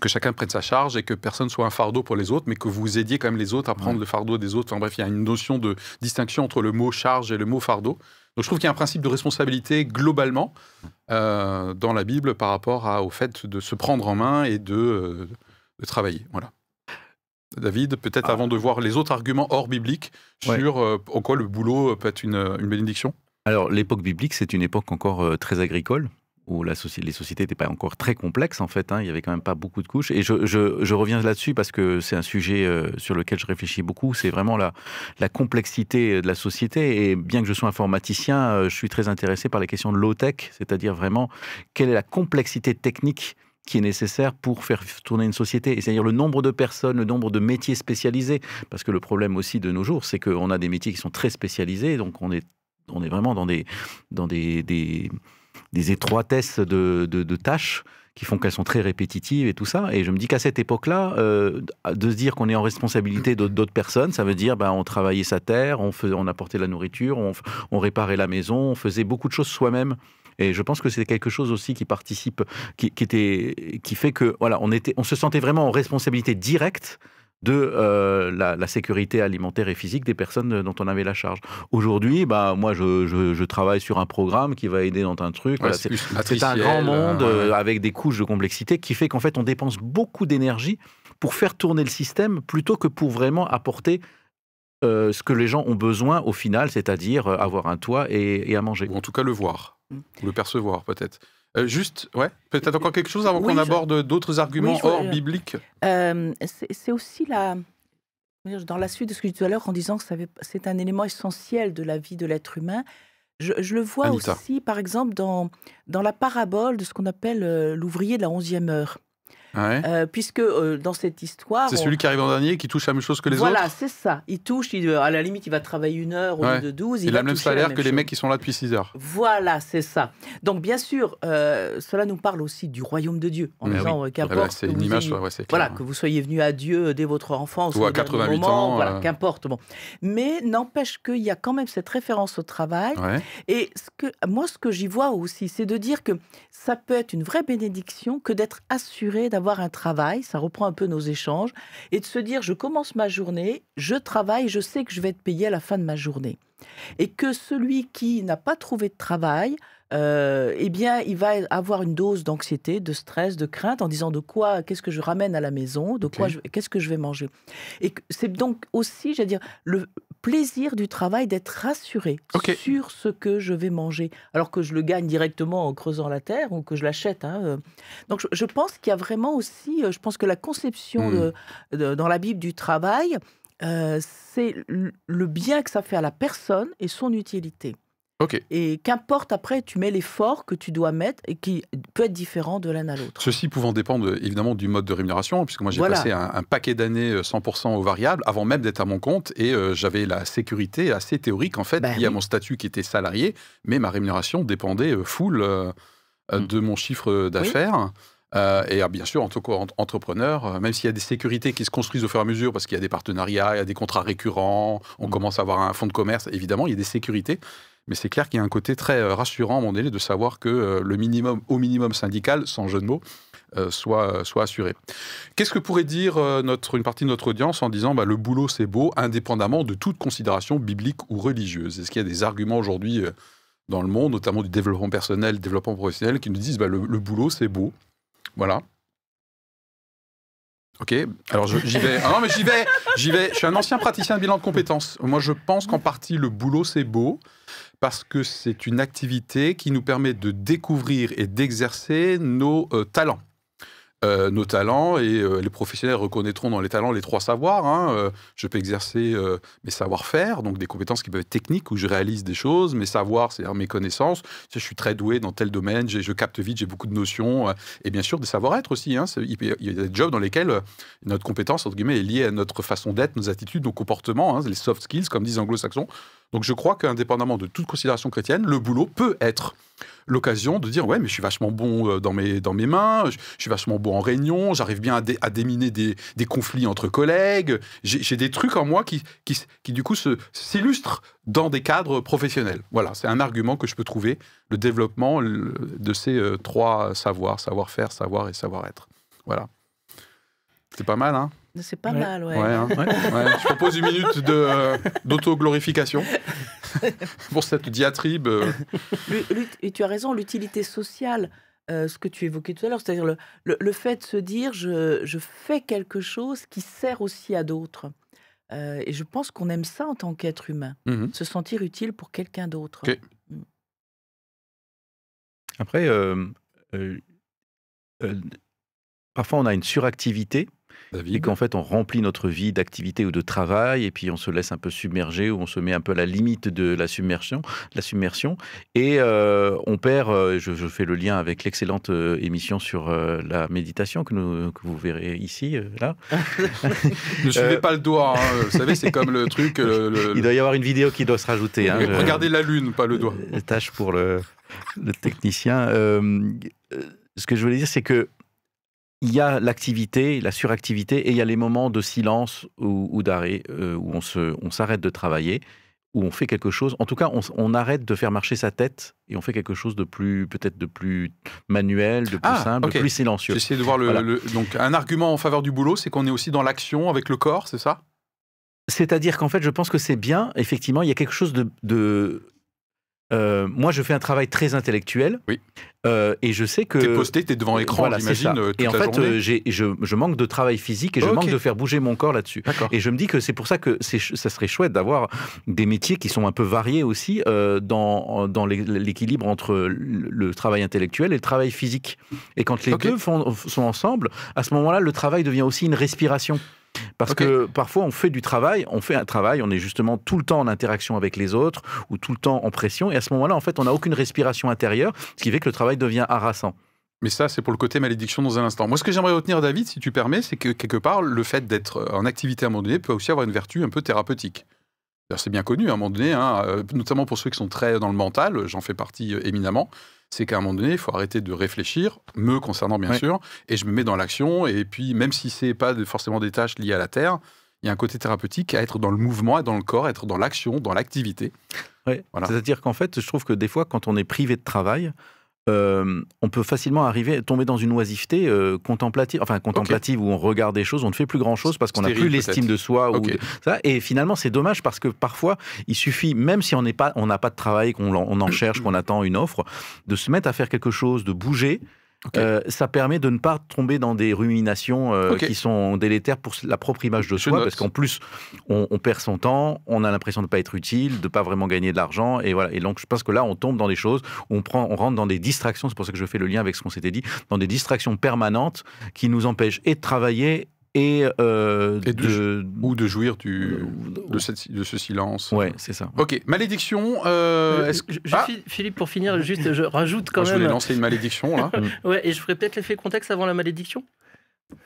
que chacun prenne sa charge et que personne soit un fardeau pour les autres, mais que vous aidiez quand même les autres à prendre Ouais. le fardeau des autres. Enfin bref, il y a une notion de distinction entre le mot charge et le mot fardeau. Donc je trouve qu'il y a un principe de responsabilité globalement euh, dans la Bible par rapport à- au fait de se prendre en main et de, euh, de travailler. Voilà. David, peut-être Ah. avant de voir les autres arguments hors bibliques Ouais. sur euh, en quoi le boulot peut être une, une bénédiction. Alors, l'époque biblique, c'est une époque encore euh, très agricole, où la soci- les sociétés n'étaient pas encore très complexes en fait. hein. Il y avait quand même pas beaucoup de couches. Et je, je- je reviens là-dessus parce que c'est un sujet euh, sur lequel je réfléchis beaucoup. C'est vraiment la, la complexité de la société. Et bien que je sois informaticien, euh, je suis très intéressé par les questions de low-tech, c'est-à-dire vraiment quelle est la complexité technique qui est nécessaire pour faire tourner une société. C'est-à-dire le nombre de personnes, le nombre de métiers spécialisés. Parce que le problème aussi de nos jours, c'est qu'on a des métiers qui sont très spécialisés. Donc on est, on est vraiment dans des, dans des, des, étroitesses de, de- tâches qui font qu'elles sont très répétitives et tout ça. Et je me dis qu'à cette époque-là, euh, de se dire qu'on est en responsabilité d'autres personnes, ça veut dire ben, on travaillait sa terre, on, faisait, on apportait la nourriture, on réparait la maison, on faisait beaucoup de choses soi-même. Et je pense que c'est quelque chose aussi qui participe, qui, qui était, qui fait que voilà, on était, on se sentait vraiment en responsabilité directe de euh, la, la sécurité alimentaire et physique des personnes dont on avait la charge. Aujourd'hui, bah moi, je, je- je travaille sur un programme qui va aider dans un truc. Ouais, Voilà, c'est un grand monde euh, ouais. euh, avec des couches de complexité qui fait qu'en fait, on dépense beaucoup d'énergie pour faire tourner le système plutôt que pour vraiment apporter euh, ce que les gens ont besoin au final, c'est-à-dire avoir un toit et, et à manger. Ou en tout cas le voir. Ou le percevoir peut-être. Euh, juste, ouais, peut-être encore quelque chose avant Oui, qu'on je- aborde d'autres arguments Oui, je voulais- hors bibliques. Euh, c'est aussi la, dans la suite de ce que je disais tout à l'heure, en disant que c'est un élément essentiel de la vie de l'être humain. Je, je le vois Anita. aussi, par exemple, dans, dans la parabole de ce qu'on appelle euh, l'ouvrier de la onzième heure. Ouais. Euh, puisque euh, dans cette histoire. C'est on- celui qui arrive en dernier qui touche la même chose que les voilà, autres. c'est ça. Il touche, il, à la limite, il va travailler une heure au Ouais. lieu de 12. Il, a le même salaire même que les mecs qui sont là depuis 6 heures. Voilà, c'est ça. Donc, bien sûr, euh, cela nous parle aussi du royaume de Dieu, en Ah disant euh, Ouais, qu'importe. bah, c'est une image, ayez- ouais, Voilà, que vous soyez venu à Dieu dès votre enfance. Ou à au dernier 88 moment, ans, Voilà, euh. qu'importe. Bon. Mais n'empêche qu'il y a quand même cette référence au travail. Et ce que, moi, ce que j'y vois aussi, c'est de dire que ça peut être une vraie bénédiction que d'être assuré d'avoir un travail. Ça reprend un peu nos échanges. Et de se dire, je commence ma journée, je travaille, je sais que je vais être payé à la fin de ma journée. Et que celui qui n'a pas trouvé de travail, euh, eh bien, il va avoir une dose d'anxiété, de stress, de crainte en disant de quoi, qu'est-ce que je ramène à la maison, de quoi, qu'est-ce que je vais manger. Et c'est donc aussi, j'allais dire, le plaisir du travail d'être rassuré sur ce que je vais manger, alors que je le gagne directement en creusant la terre ou que je l'achète. hein, euh. Donc, je, je pense qu'il y a vraiment aussi, euh, je pense que la conception Hmm. de- de- dans la Bible du travail, euh, c'est le bien que ça fait à la personne et son utilité. Ok. Et qu'importe après, tu mets l'effort que tu dois mettre et qui peut être différent de l'un à l'autre. Ceci pouvant dépendre évidemment du mode de rémunération, puisque moi j'ai Voilà. passé un, un paquet d'années euh, 100% au variable avant même d'être à mon compte et euh, j'avais la sécurité assez théorique en fait Ben liée à oui. mon statut qui était salarié, mais ma rémunération dépendait euh, full euh, euh, Mm. de mon chiffre d'affaires. Euh, et ah, bien sûr, en tant qu'entrepreneur, euh, même s'il y a des sécurités qui se construisent au fur et à mesure, parce qu'il y a des partenariats, il y a des contrats récurrents, on Mm. commence à avoir un fonds de commerce, évidemment, il y a des sécurités. Mais c'est clair qu'il y a un côté très euh, rassurant à mon donné de savoir que euh, le minimum, au minimum syndical, sans jeu de mots, euh, soit, soit assuré. Qu'est-ce que pourrait dire une partie de notre audience en disant bah, le boulot c'est beau, indépendamment de toute considération biblique ou religieuse? Est-ce qu'il y a des arguments aujourd'hui dans le monde, notamment du développement personnel, développement professionnel, qui nous disent bah, le, le boulot c'est beau? Voilà. Ok, alors j'y vais. Ah non, mais j'y vais, j'y vais. Je suis un ancien praticien de bilan de compétences. Moi, je pense qu'en partie, le boulot, c'est beau parce que c'est une activité qui nous permet de découvrir et d'exercer nos euh, talents. Euh, nos talents, et euh, les professionnels reconnaîtront dans les talents les trois savoirs. hein. Euh, je peux exercer mes savoir-faire, donc des compétences qui peuvent être techniques, où je réalise des choses, mes savoirs, c'est-à-dire mes connaissances. Je suis très doué dans tel domaine, je capte vite, j'ai beaucoup de notions, et bien sûr des savoir-être aussi. hein. Il y a des jobs dans lesquels notre compétence, entre guillemets, est liée à notre façon d'être, nos attitudes, nos comportements, hein, les soft skills, comme disent anglo-saxons. Donc je crois qu'indépendamment de toute considération chrétienne, le boulot peut être l'occasion de dire ouais mais je suis vachement bon euh, dans mes, dans mes mains, je, suis vachement bon en réunion, j'arrive bien à, dé- à déminer des, des conflits entre collègues, j'ai des trucs en moi qui, qui, qui du coup s'illustrent dans des cadres professionnels. Voilà, c'est un argument que je peux trouver, le développement de ces euh, trois savoirs, savoir-faire, savoir et savoir-être. Voilà. C'est pas mal, hein? C'est pas Ouais. mal, ouais. Ouais, hein. Ouais, Je propose une minute de, euh, d'auto-glorification pour cette diatribe. euh, Et tu as raison, l'utilité sociale, euh, ce que tu évoquais tout à l'heure, c'est-à-dire le, le- le fait de se dire je, je fais quelque chose qui sert aussi à d'autres. Euh, et je pense qu'on aime ça en tant qu'être humain, mhm. se sentir utile pour quelqu'un d'autre. Ok. Après, euh, euh, euh, parfois on a une suractivité et qu'en fait on remplit notre vie d'activité ou de travail et puis on se laisse un peu submerger ou on se met un peu à la limite de la submersion, la submersion et euh, on perd. euh, je, je fais le lien avec l'excellente euh, émission sur euh, la méditation que, nous, que vous verrez ici euh, là. Ne suivez Euh, pas le doigt. hein. Vous savez, c'est comme le truc. le- le- Il doit y avoir une vidéo qui doit se rajouter. hein, je- Regardez la lune, pas le doigt. Tâche pour le, le technicien. Ce que je voulais dire, c'est que il y a l'activité, la suractivité, et il y a les moments de silence ou, ou d'arrêt euh, où on se, on s'arrête de travailler, où on fait quelque chose. En tout cas, on, arrête de faire marcher sa tête et on fait quelque chose de plus, peut-être de plus manuel, de plus Ah, simple, de plus silencieux. J'essaie de voir le, Voilà. le- Donc, un argument en faveur du boulot, c'est qu'on est aussi dans l'action avec le corps, c'est ça? C'est-à-dire qu'en fait, je pense que c'est bien. Effectivement, il y a quelque chose de. de- euh, moi, je fais un travail très intellectuel. Oui. Euh, et je sais que. T'es posté, t'es devant l'écran, Voilà, j'imagine, euh, Et en la fait, euh, je, je manque de travail physique et je manque de faire bouger mon corps là-dessus. D'accord. Et je me dis que c'est pour ça que ça serait chouette d'avoir des métiers qui sont un peu variés aussi dans, dans l'é- l'équilibre entre le, travail intellectuel et le travail physique. Et quand les deux font- sont ensemble, à ce moment-là, le travail devient aussi une respiration. Parce que parfois on fait du travail, on fait un travail, on est justement tout le temps en interaction avec les autres ou tout le temps en pression, et à ce moment-là, en fait, on n'a aucune respiration intérieure, ce qui fait que le travail devient harassant. Mais ça, c'est pour le côté malédiction dans un instant. Moi, ce que j'aimerais retenir, David, si tu permets, c'est que quelque part, le fait d'être en activité à un moment donné peut aussi avoir une vertu un peu thérapeutique. C'est bien connu à un moment donné, hein, euh, notamment pour ceux qui sont très dans le mental, j'en fais partie euh, éminemment, c'est qu'à un moment donné, il faut arrêter de réfléchir, me concernant bien Ouais. sûr, et je me mets dans l'action, et puis même si c'est pas forcément des tâches liées à la Terre, il y a un côté thérapeutique à être dans le mouvement, être dans le corps, être dans l'action, dans l'activité. Ouais. Voilà. C'est-à-dire qu'en fait, je trouve que des fois, quand on est privé de travail, euh, on peut facilement arriver, tomber dans une oisiveté euh, contemplative, enfin contemplative où on regarde des choses, on ne fait plus grand-chose parce qu'on n'a plus l'estime de soi. ou Ok. de- ça. Et finalement, c'est dommage parce que parfois, il suffit, même si on n'est pas, on n'a pas de travail, qu'on en- on en cherche, qu'on attend une offre, de se mettre à faire quelque chose, de bouger. Euh, ça permet de ne pas tomber dans des ruminations euh, qui sont délétères pour la propre image de Je soi, note. parce qu'en plus, on, on perd son temps, on a l'impression de ne pas être utile, de ne pas vraiment gagner de l'argent, et voilà. Et donc, je pense que là, on tombe dans des choses où on, prend, on rentre dans des distractions, c'est pour ça que je fais le lien avec ce qu'on s'était dit, dans des distractions permanentes qui nous empêchent et de travailler et, euh, Et de- de... Ou de jouir du, Euh, de, cette- de ce silence. Ouais, c'est ça. Ok, malédiction. euh, je- je- Ah Philippe, pour finir, juste, je rajoute quand Moi, je voulais même. lancer une malédiction là. Ouais, et je ferai peut-être l'effet contexte avant la malédiction?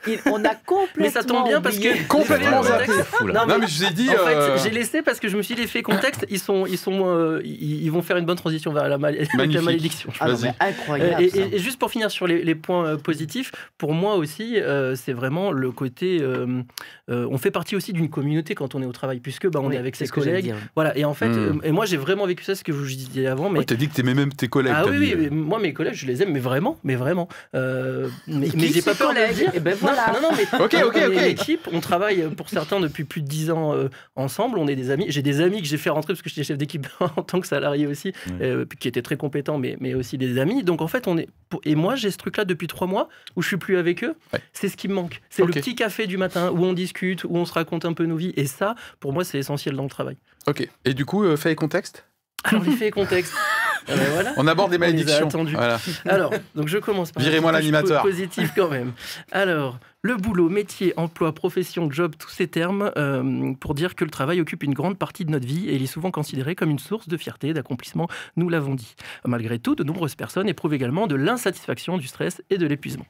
Il- on a complètement. Mais ça tombe bien parce que Complètement l'effet zappé. contexte- Fou, là. Non, mais- non, mais je vous ai dit. En fait, euh, j'ai laissé parce que je me suis dit l'effet contexte, ils sont, ils sont, euh, ils, ils vont faire une bonne transition vers la, mal- la malédiction. Ah non, mais Euh, incroyable. et, ça. et- et juste pour finir sur les, les points positifs, pour moi aussi, euh, c'est vraiment le côté. euh, euh, on fait partie aussi d'une communauté quand on est au travail, puisque bah, on Oui, est avec ses collègues. Voilà, et en fait, Hmm. et moi j'ai vraiment vécu ça, ce que je vous disais avant, mais T'as dit que t'aimais même tes collègues. ah oui, dit. oui, moi mes collègues, je les aime, mais vraiment, mais vraiment. Euh, mais j'ai pas peur de le dire. Non, voilà. Non, non, mais Ok, ok, on est ok. une équipe, on travaille pour certains depuis plus de 10 ans euh, ensemble, on est des amis. J'ai des amis que j'ai fait rentrer parce que j'étais chef d'équipe en tant que salarié aussi, euh, qui étaient très compétents, mais, mais aussi des amis. Donc en fait, on est. Et moi, j'ai ce truc-là depuis trois mois où je suis plus avec eux. Ouais. C'est ce qui me manque. C'est le petit café du matin où on discute, où on se raconte un peu nos vies. Et ça, pour moi, c'est essentiel dans le travail. Ok. Et du coup, euh, fait et contexte? Alors, les faits et contexte. Euh, voilà. On aborde des On les a malédictions. Voilà. Alors, donc je commence par. Virez-moi l'animateur. po- Positif quand même. Alors, le boulot, métier, emploi, profession, job, tous ces termes euh, pour dire que le travail occupe une grande partie de notre vie et il est souvent considéré comme une source de fierté, d'accomplissement. Nous l'avons dit. Malgré tout, de nombreuses personnes éprouvent également de l'insatisfaction, du stress et de l'épuisement.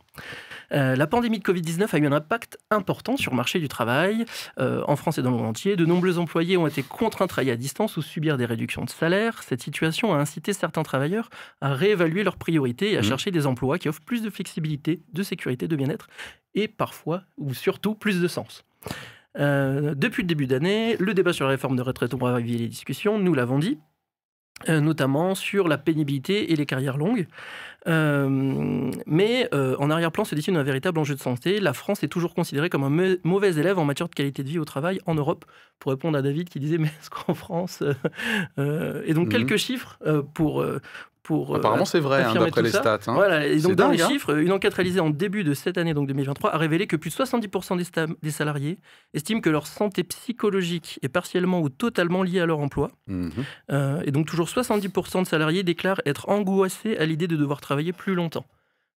Euh, la pandémie de Covid-19 a eu un impact important sur le marché du travail euh, en France et dans le monde entier. De nombreux employés ont été contraints de travailler à distance ou subir des réductions de salaire. Cette situation a incité certains travailleurs à réévaluer leurs priorités et à Mhm. chercher des emplois qui offrent plus de flexibilité, de sécurité, de bien-être et parfois, ou surtout, plus de sens. Euh, depuis le début d'année, le débat sur la réforme de retraite aura ravivé les discussions, nous l'avons dit, euh, notamment sur la pénibilité et les carrières longues. Euh, mais en arrière-plan se dessine un véritable enjeu de santé. La France est toujours considérée comme un mauvais élève en matière de qualité de vie au travail en Europe. Pour répondre à David qui disait, mais est-ce qu'en France... Et donc Mhm. quelques chiffres pour, pour. euh, Apparemment, c'est vrai, hein, d'après les stats. hein. Voilà, et donc dans dingue, les hein. chiffres, une enquête réalisée en début de cette année, donc 2023, a révélé que plus de 70% des, salariés estiment que leur santé psychologique est partiellement ou totalement liée à leur emploi. Mhm. Euh, et donc toujours 70% de salariés déclarent être angoissés à l'idée de devoir travailler plus longtemps.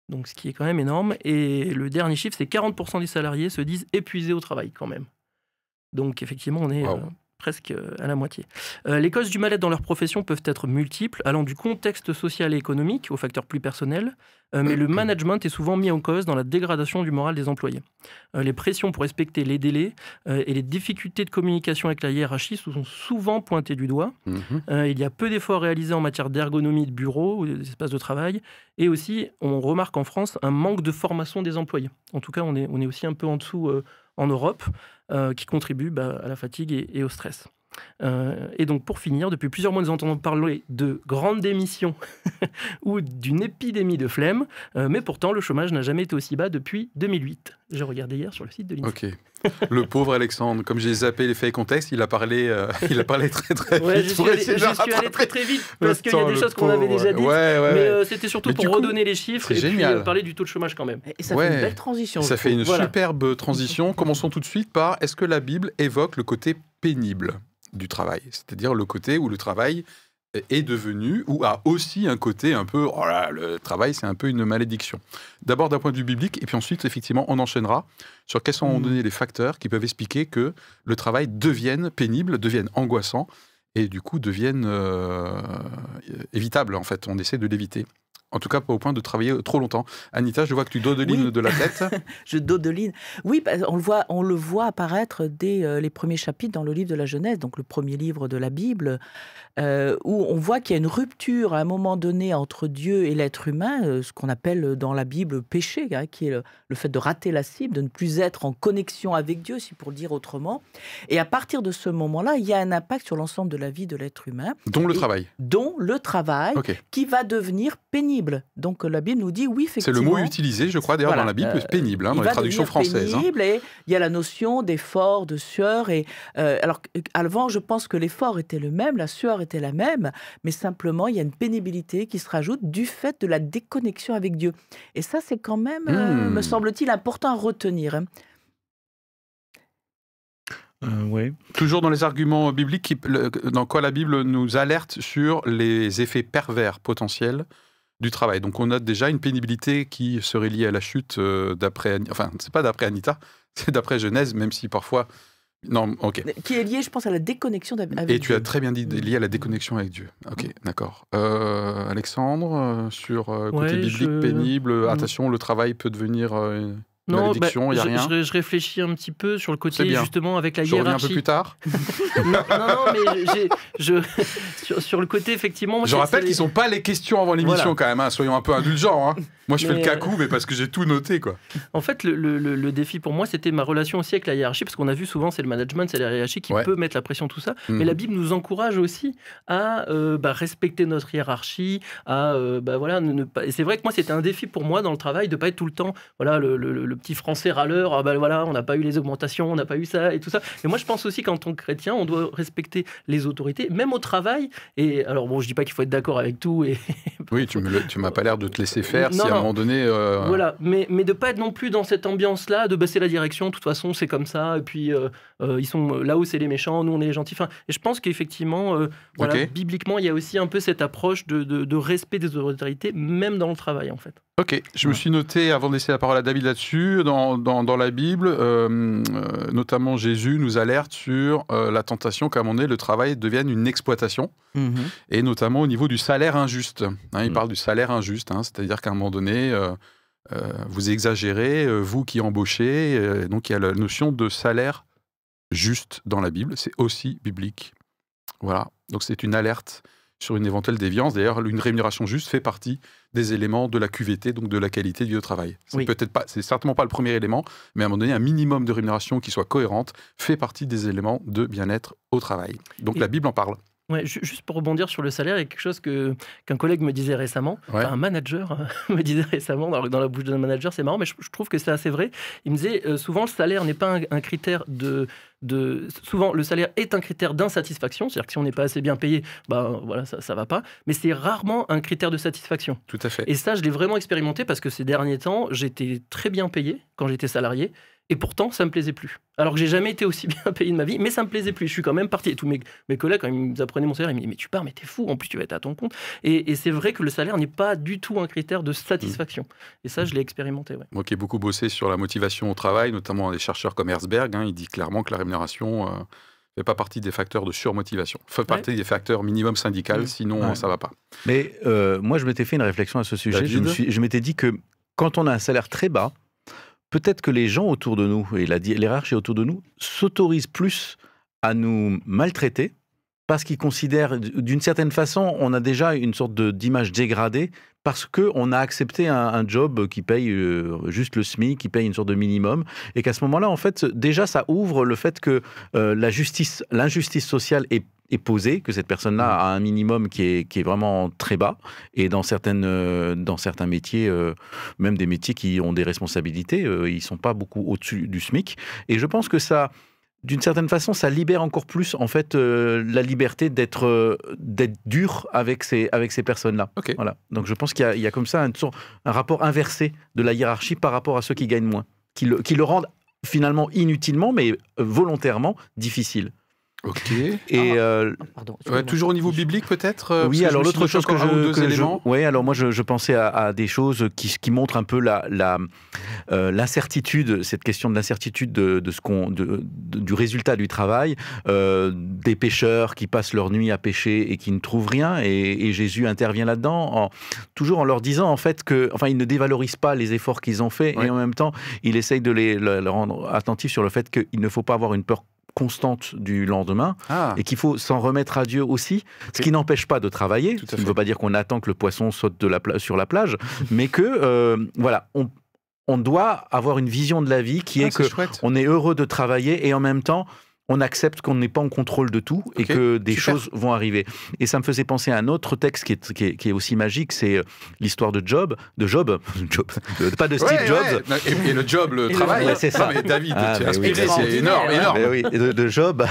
Donc ce qui est quand même énorme. Et le dernier chiffre, c'est 40% des salariés se disent épuisés au travail quand même. Donc effectivement, on est Wow. euh, presque euh, à la moitié. Euh, les causes du mal-être dans leur profession peuvent être multiples, allant du contexte social et économique aux facteurs plus personnels, euh, mais le management est souvent mis en cause dans la dégradation du moral des employés. Euh, les pressions pour respecter les délais et les difficultés de communication avec la hiérarchie sont souvent pointées du doigt. Mhm. Il y a peu d'efforts réalisés en matière d'ergonomie de bureau ou des espaces de travail. Et aussi, on remarque en France un manque de formation des employés. En tout cas, on est, on est aussi un peu en dessous en Europe, euh, qui contribue bah, à la fatigue et au stress. Euh, et donc, pour finir, depuis plusieurs mois, nous entendons parler de grandes démissions ou d'une épidémie de flemme, euh, mais pourtant, le chômage n'a jamais été aussi bas depuis 2008. J'ai regardé hier sur le site de l'INSEE. Ok. Le pauvre Alexandre, comme j'ai zappé les faits et contextes, il a parlé, euh, il a parlé très très vite. Ouais, je suis allé, j'y suis allé très très vite parce qu'il y a des choses qu'on avait déjà dites. Ouais, ouais, Mais euh, c'était surtout Mais pour coup, redonner les chiffres et puis génial. euh, parler du taux de chômage quand même. Et ça Ouais. fait une belle transition. Ça je fait une Voilà. superbe transition. Commençons tout de suite par est-ce que la Bible évoque le côté pénible? Du travail C'est-à-dire le côté où le travail est devenu ou a aussi un côté un peu oh là, le travail c'est un peu une malédiction. D'abord d'un point de vue biblique et puis ensuite effectivement on enchaînera sur quels sont donnés les facteurs qui peuvent expliquer que le travail devienne pénible, devienne angoissant et du coup devienne euh, évitable en fait. On essaie de l'éviter. En tout cas, pas au point de travailler trop longtemps. Anita, je vois que tu dodelines Oui. de la tête. Je dodeline. Oui, bah, on le voit, on le voit apparaître dès euh, les premiers chapitres dans le livre de la Genèse, donc le premier livre de la Bible, euh, où on voit qu'il y a une rupture à un moment donné entre Dieu et l'être humain, euh, ce qu'on appelle dans la Bible péché, hein, qui est le, le fait de rater la cible, de ne plus être en connexion avec Dieu, si pour le dire autrement. Et à partir de ce moment-là, il y a un impact sur l'ensemble de la vie de l'être humain, dont le travail. dont le travail, qui va devenir pénible. Donc la Bible nous dit oui, C'est effectivement. le mot utilisé, je crois, d'ailleurs, Voilà, dans la Bible, euh, pénible, hein, dans les traductions françaises. hein. pénible et il y a la notion d'effort, de sueur. Et, euh, alors, avant, je pense que l'effort était le même, la sueur était la même, mais simplement, il y a une pénibilité qui se rajoute du fait de la déconnexion avec Dieu. Et ça, c'est quand même, euh, Hmm. me semble-t-il, important à retenir. hein. Euh, ouais. Toujours dans les arguments bibliques, qui- le- dans quoi la Bible nous alerte sur les effets pervers potentiels du travail. Donc on note déjà une pénibilité qui serait liée à la chute euh, d'après... Enfin, c'est pas d'après Anita, c'est d'après Genèse, même si parfois... Non, ok. Qui est lié, je pense, à la déconnexion avec Et tu Dieu. as très bien dit, lié à la déconnexion avec Dieu. Ok, d'accord. Euh, Alexandre, euh, sur euh, côté Ouais, biblique, je- pénible, Mm. attention, le travail peut devenir euh, Non, bah, a je, rien. je- je réfléchis un petit peu sur le côté justement avec la Je reviens un peu hiérarchie. plus tard. non, non, non, mais je, sur, sur le côté effectivement. moi, Je rappelle qu'ils sont pas les questions avant l'émission Voilà. quand même, hein, soyons un peu indulgents. hein. Moi je fais le euh, cacou, mais parce que j'ai tout noté quoi. En fait, le, le- le- le défi pour moi, c'était ma relation aussi avec la hiérarchie, parce qu'on a vu souvent, c'est le management, c'est la hiérarchie qui Ouais. peut mettre la pression, tout ça. Mhm. Mais la Bible nous encourage aussi à euh, bah, respecter notre hiérarchie, à euh, bah, voilà, ne, ne pas. Et c'est vrai que moi, c'était un défi pour moi dans le travail de pas être tout le temps, voilà, le, le- le petit français râleur. Ah bah voilà, on n'a pas eu les augmentations, on n'a pas eu ça et tout ça. Et moi, je pense aussi qu'en tant que chrétien, on doit respecter les autorités, même au travail. Et alors bon, je dis pas qu'il faut être d'accord avec tout et Oui, tu tu m'as pas l'air de te laisser faire Non, si à un moment donné. euh, Voilà, mais, mais de pas être non plus dans cette ambiance-là, de baisser la direction, de toute façon c'est comme ça, et puis euh, ils sont là-haut c'est les méchants, nous on est les gentils. Enfin, et je pense qu'effectivement, euh, voilà, bibliquement, il y a aussi un peu cette approche de, de- de respect des autorités, même dans le travail en fait. Ok, je me suis noté avant de laisser la parole à David là-dessus, dans, dans, dans la Bible, euh, euh, notamment Jésus nous alerte sur euh, la tentation qu'à un moment donné le travail devienne une exploitation. Mhm. et notamment au niveau du salaire injuste. Hein, il Mm. parle du salaire injuste, hein, c'est-à-dire qu'à un moment donné, euh, euh, vous exagérez, euh, vous qui embauchez, euh, donc il y a la notion de salaire juste dans la Bible, c'est aussi biblique. Voilà, donc c'est une alerte sur une éventuelle déviance. D'ailleurs, une rémunération juste fait partie des éléments de la QVT, donc de la qualité du travail. C'est Oui. peut-être pas, c'est certainement pas le premier élément, mais à un moment donné, un minimum de rémunération qui soit cohérente fait partie des éléments de bien-être au travail. Donc Et- la Bible en parle. Ouais, juste pour rebondir sur le salaire, il y a quelque chose que qu'un collègue me disait récemment, Ouais. enfin, un manager me disait récemment dans, dans la bouche d'un manager, c'est marrant, mais je, je trouve que c'est assez vrai. Il me disait euh, souvent le salaire n'est pas un, un critère de, de souvent le salaire est un critère d'insatisfaction, c'est-à-dire que si on n'est pas assez bien payé, ben voilà ça ça va pas, mais c'est rarement un critère de satisfaction. Tout à fait. Et ça, je l'ai vraiment expérimenté parce que ces derniers temps, j'étais très bien payé quand j'étais salarié. Et pourtant, ça me plaisait plus. Alors que j'ai jamais été aussi bien payé de ma vie, mais ça me plaisait plus. Je suis quand même parti. Et tous mes, mes collègues, quand ils me apprenaient mon salaire, ils me disaient Mais tu pars, mais t'es fou, en plus tu vas être à ton compte. Et, et c'est vrai que le salaire n'est pas du tout un critère de satisfaction. Et ça, je l'ai expérimenté. ouais. Moi qui ai beaucoup bossé sur la motivation au travail, notamment des chercheurs comme Herzberg, hein, il dit clairement que la rémunération ne fait pas partie des facteurs de surmotivation. fait partie des facteurs minimum syndical, Mm. sinon Ouais. ça va pas. Mais euh, moi, je m'étais fait une réflexion à ce sujet. Je, me David suis- je m'étais dit que quand on a un salaire très bas, peut-être que les gens autour de nous et la l'hierarchie autour de nous s'autorisent plus à nous maltraiter parce qu'ils considèrent, d'une certaine façon, on a déjà une sorte d'image dégradée parce qu'on a accepté un, un job qui paye euh, juste le SMIC, qui paye une sorte de minimum, et qu'à ce moment-là, en fait, déjà, ça ouvre le fait que euh, la justice, l'injustice sociale est, est posée, que cette personne-là a un minimum qui est, qui est vraiment très bas, et dans, certaines, euh, dans certains métiers, euh, même des métiers qui ont des responsabilités, euh, ils sont pas beaucoup au-dessus du SMIC. Et je pense que ça, d'une certaine façon, ça libère encore plus en fait euh, la liberté d'être euh, d'être dur avec ces avec ces personnes-là. Voilà. Donc je pense qu'il y, a- il y a comme ça un, un rapport inversé de la hiérarchie par rapport à ceux qui gagnent moins, qui le, qui le rendent finalement inutilement, mais volontairement difficile. Ok. Et euh, Pardon. Ouais, excuse-moi. toujours au niveau biblique peut-être euh, oui, que alors l'autre chose que ou je, deux que je- éléments. ouais, alors moi je, je pensais à, à des choses qui, qui montrent un peu la, la, euh, l'incertitude, cette question de l'incertitude de, de ce qu'on, de- de- du résultat du travail, euh, des pêcheurs qui passent leur nuit à pêcher et qui ne trouvent rien, et, et Jésus intervient là-dedans, en, toujours en leur disant en fait que, enfin, il ne dévalorise pas les efforts qu'ils ont faits, Ouais. et en même temps, il essaye de les, le- le rendre attentifs sur le fait qu'il ne faut pas avoir une peur constante du lendemain Ah, et qu'il faut s'en remettre à Dieu aussi, ce qui n'empêche pas de travailler. Qui ne veut pas dire qu'on attend que le poisson saute de la sur la plage, mais que euh, voilà, on, on doit avoir une vision de la vie qui ah, est que chouette. on est heureux de travailler et en même temps on accepte qu'on n'est pas en contrôle de tout et que des super. choses vont arriver. Et ça me faisait penser à un autre texte qui est, qui est, qui est aussi magique, c'est euh, l'histoire de Job, de Job, Job, pas de Steve Ouais, Jobs, ouais. Et, et le job, le Et le travail. Ouais, c'est ça. Non, mais David, Ah, tu oui, inspiré, c'est énorme, énorme. Oui, de, de Job,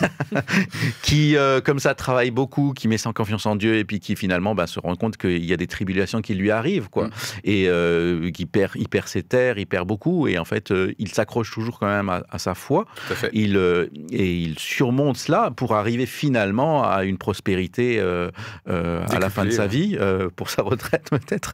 qui, euh, comme ça, travaille beaucoup, qui met sans confiance en Dieu, et puis qui finalement bah, se rend compte qu'il y a des tribulations qui lui arrivent, quoi. Mm. Et euh, qui perd, il perd ses terres, il perd beaucoup, et en fait, euh, il s'accroche toujours quand même à, à sa foi. Tout à fait. Il, euh, et il surmonte cela pour arriver finalement à une prospérité euh, euh, à la fin de sa vie, euh, pour sa retraite peut-être.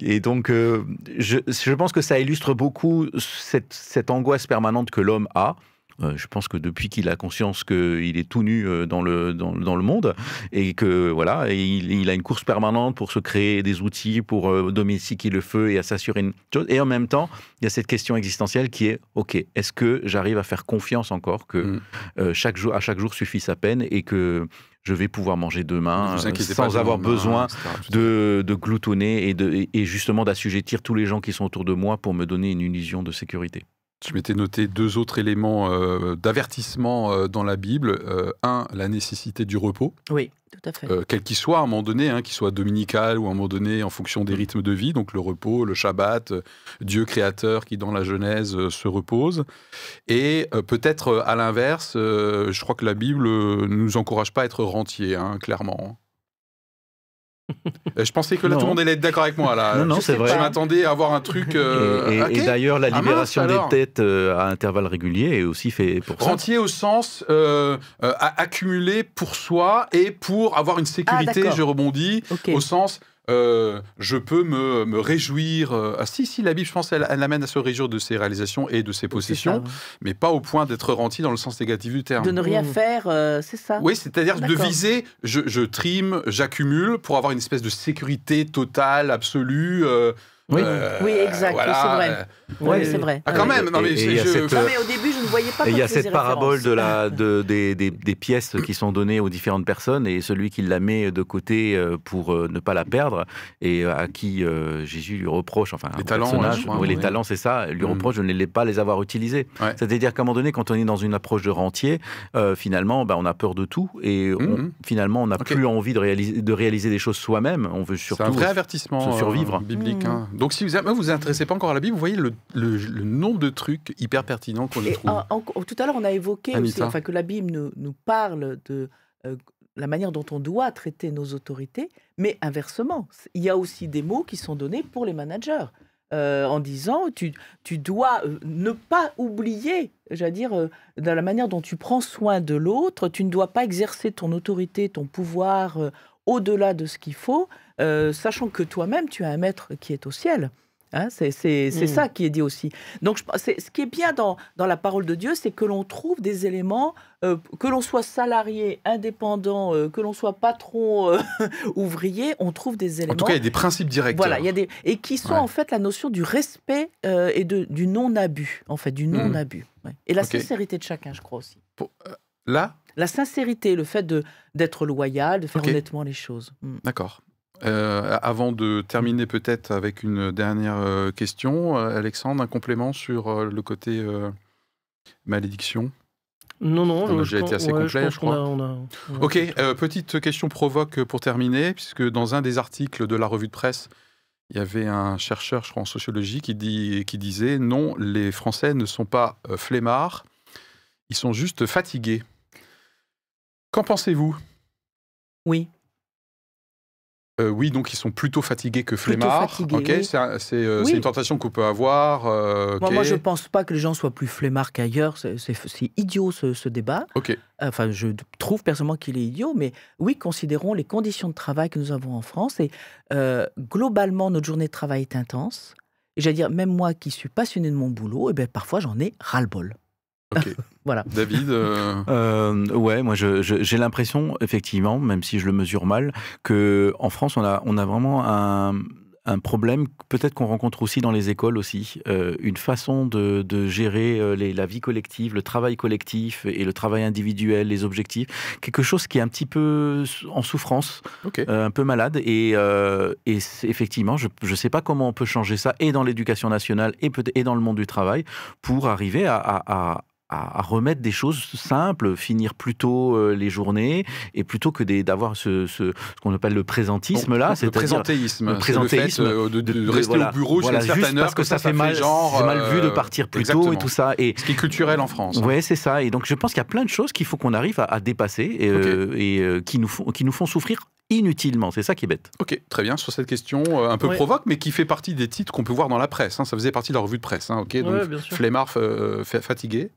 Et donc, je, je pense que ça illustre beaucoup cette, cette angoisse permanente que l'homme a. Euh, je pense que depuis qu'il a conscience qu'il est tout nu euh, dans le, dans, dans le monde et que voilà, et il, il a une course permanente pour se créer des outils pour euh, domestiquer le feu et à s'assurer une chose. Et en même temps, il y a cette question existentielle qui est ok, est-ce que j'arrive à faire confiance encore que Mm. euh, chaque jour, à chaque jour suffit sa peine et que je vais pouvoir manger demain sans avoir besoin de, de gloutonner et, de, et- et justement d'assujettir tous les gens qui sont autour de moi pour me donner une illusion de sécurité. Je m'étais noté deux autres éléments euh, d'avertissement euh, dans la Bible. Euh, un, la nécessité du repos, Oui, tout à fait. quel qu'il soit à un moment donné, hein, qu'il soit dominical ou à un moment donné en fonction des rythmes de vie. Donc le repos, le Shabbat, Dieu créateur qui dans la Genèse se repose. Et peut-être à l'inverse, je crois que la Bible ne nous encourage pas à être rentier, hein, clairement. Euh, je pensais que là tout le monde allait être d'accord avec moi. Là. non, non, je c'est vrai. Je m'attendais à avoir un truc. euh, et et d'ailleurs, la Ah mince, libération des têtes euh, à intervalles réguliers est aussi fait pour ça. Rentier au sens euh, euh, à accumuler pour soi et pour avoir une sécurité, d'accord. je rebondis, au sens euh, je peux me, me réjouir. euh, ah, si, si, la Bible, je pense, elle, elle amène à se réjouir de ses réalisations et de ses possessions, ça, mais pas au point d'être rentier dans le sens négatif du terme. De ne rien Mm. faire, euh, c'est ça Oui, c'est-à-dire de viser, je, je trime, j'accumule pour avoir une espèce de sécurité totale, absolue. euh, Oui. Euh, Oui, exact, c'est vrai. euh, Oui, c'est vrai. Ah, quand même, non, mais Et- et je- cette, Non, mais au début, je ne voyais pas il y a cette parabole de la, de, des, des- des pièces qui sont données aux différentes personnes et celui qui la met de côté euh, pour euh, ne pas la perdre et euh, à qui euh, Jésus lui reproche, enfin, Les un talents, personnage, ouais, je crois, oui, les talents, c'est ça, lui Mhm. reproche de ne les pas les avoir utilisés. Ouais. C'est-à-dire qu'à un moment donné, quand on est dans une approche de rentier, euh, finalement, bah, on a peur de tout et on- Mhm. finalement, on n'a plus envie de réaliser, de réaliser des choses soi-même. On veut C'est surtout. un vrai avertissement se survivre. euh, biblique. Mmh. hein. Donc si vous ne vous intéressez pas encore à la Bible, vous voyez le, le- le nombre de trucs hyper pertinents qu'on y trouve. en- en- tout à l'heure, on a évoqué aussi, enfin, que la Bible nous, nous parle de euh, la manière dont on doit traiter nos autorités, mais inversement, il y a aussi des mots qui sont donnés pour les managers. euh, en disant tu, tu dois euh, ne pas oublier, j'allais dire, euh, dans la manière dont tu prends soin de l'autre, tu ne dois pas exercer ton autorité, ton pouvoir au-delà de ce qu'il faut, euh, sachant que toi-même, tu as un maître qui est au ciel. Hein, c'est Mm. ça qui est dit aussi. Donc, ce qui est bien dans, dans la parole de Dieu, c'est que l'on trouve des éléments, euh, que l'on soit salarié, indépendant, euh, que l'on soit patron, euh, ouvrier, on trouve des éléments. En tout cas, il y a des principes directeurs. Voilà, il y a des et qui sont Ouais. en fait la notion du respect et de du non abus, en fait, du non abus. ouais. Et la sincérité de chacun, je crois aussi. Là, La sincérité, le fait d'être loyal, de faire honnêtement les choses. Mm. d'accord. Euh, avant de terminer peut-être avec une dernière euh, question, euh, Alexandre, un complément sur le côté euh, malédiction? Non, non, On a déjà été assez ouais, complet, je a- crois. on a- on a- Ok, euh, petite question provoque pour terminer, puisque dans un des articles de la revue de presse, il y avait un chercheur, je crois, en sociologie qui, dit, qui disait non, les Français ne sont pas euh, flemmards, ils sont juste fatigués. Qu'en pensez-vous? Oui. Euh, Oui, donc ils sont plutôt fatigués que flemmards. fatigués, ok, oui. c'est un- euh, Oui. une tentation qu'on peut avoir. euh, Moi, je pense pas que les gens soient plus flemmards qu'ailleurs. C'est- idiot ce, ce débat. Enfin, je trouve personnellement qu'il est idiot, mais oui, considérons les conditions de travail que nous avons en France. Et globalement, notre journée de travail est intense. Et j'allais dire, même moi qui suis passionné de mon boulot, et ben, parfois j'en ai ras-le-bol. Ok. Voilà. David, euh, Euh, ouais, moi j'ai l'impression, effectivement, même si je le mesure mal, que en France on a, on a vraiment un, un problème, peut-être qu'on rencontre aussi dans les écoles aussi, euh, une façon de, de gérer les- la vie collective, le travail collectif et le travail individuel, les objectifs, quelque chose qui est un petit peu en souffrance, euh, un peu malade. Et, euh, et c'est- effectivement, je ne sais pas comment on peut changer ça, et dans l'éducation nationale et, peut et dans le monde du travail, pour arriver à, à- à- à- à remettre des choses simples, finir plus tôt euh, les journées, et plutôt que d'avoir ce, ce, ce qu'on appelle le présentisme là, le c'est-à-dire présentéisme, le c'est présentéisme fait, euh, de, de- de de- rester voilà, au bureau voilà, jusqu'à une certaine heure, parce que ça, fait mal, genre. c'est mal vu de euh, partir plus tôt et tout ça. Et Ce qui est culturel en France. Ouais, c'est ça. Et donc, je pense qu'il y a plein de choses qu'il faut qu'on arrive à, à dépasser et, euh, et, euh, qui, nous font, qui nous font souffrir inutilement. C'est ça qui est bête. Ok, très bien sur cette question euh, un peu Ouais. provoque, mais qui fait partie des titres qu'on peut voir dans la presse. hein. Ça faisait partie de la revue de presse. hein, ok, donc Ouais, flemmard, euh, fa- fatigué.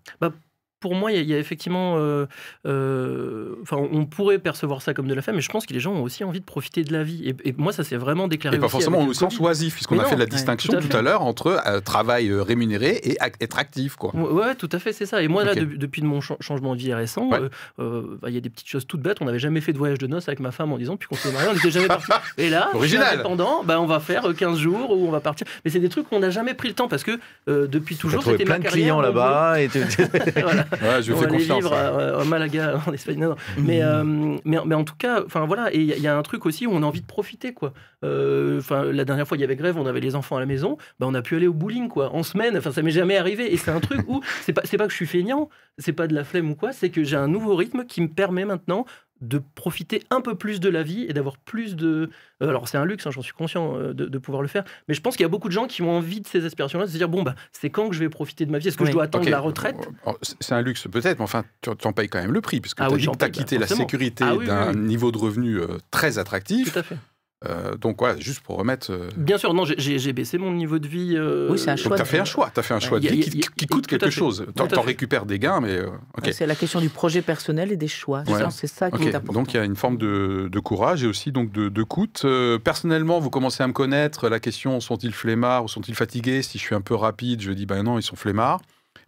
Pour moi, il y, a- il y a effectivement. euh, euh, Enfin, on pourrait percevoir ça comme de la femme, mais je pense que les gens ont aussi envie de profiter de la vie. Et, et moi, ça s'est vraiment déclaré. Et pas aussi forcément au sens oisif, puisqu'on a non, fait la ouais, distinction tout à l'heure entre euh, travail rémunéré et être actif. Quoi. Ouais, ouais, tout à fait, c'est ça. Et moi, Ok. là, de- depuis mon cha- changement de vie récent, Ouais. euh, euh, bah, il y a des petites choses toutes bêtes. On n'avait jamais fait de voyage de noces avec ma femme en disant, depuis qu'on s'est mariés, on n'était jamais parti. Et là, Original. indépendant, bah, on va faire euh, 15 jours où on va partir. Mais c'est des trucs qu'on n'a jamais pris le temps parce que euh, depuis toujours, c'était plein ma de carrière, clients mon là-bas. Et tu- boulot. Voilà. Ouais, je on fais va confiance. vivre à, à Malaga, en Espagne. Non, non. Mais, euh, mais, mais en tout cas, enfin voilà, et il y, a- il y a un truc aussi où on a envie de profiter, quoi. Euh, Enfin, la dernière fois, il y avait grève, on avait les enfants à la maison, bah, on a pu aller au bowling, quoi, en semaine. Enfin, ça m'est jamais arrivé. Et c'est un truc où c'est pas, c'est pas que je suis feignant, c'est pas de la flemme ou quoi, c'est que j'ai un nouveau rythme qui me permet maintenant de profiter un peu plus de la vie et d'avoir plus de. euh, alors, c'est un luxe, hein, j'en suis conscient euh, de, de pouvoir le faire, mais je pense qu'il y a beaucoup de gens qui ont envie de ces aspirations-là, de se dire bon, bah, c'est quand que je vais profiter de ma vie? Est-ce que Oui. je dois attendre la retraite? Oh, c'est- un luxe peut-être, mais enfin, tu en payes quand même le prix, puisque Ah tu as oui, dit j'en que tu as paye, bah, quitté la sécurité Ah oui, d'un niveau de revenu euh, très attractif. Tout à fait. Euh, donc voilà, juste pour remettre. euh, Bien sûr, non, j'ai- baissé mon niveau de vie. euh, Oui, c'est un choix tu as fait un choix, tu as fait un choix de vie qui, coûte quelque chose. T'en fait. récupères des gains, mais euh. C'est la question du projet personnel et des choix. Ouais. c'est ça qui Ok, est important. donc il y a une forme de, de courage et aussi donc de, de coût. Euh, personnellement, vous commencez à me connaître. La question sont-ils flemmards ou sont-ils fatigués? Si je suis un peu rapide, je dis ben non, ils sont flemmards.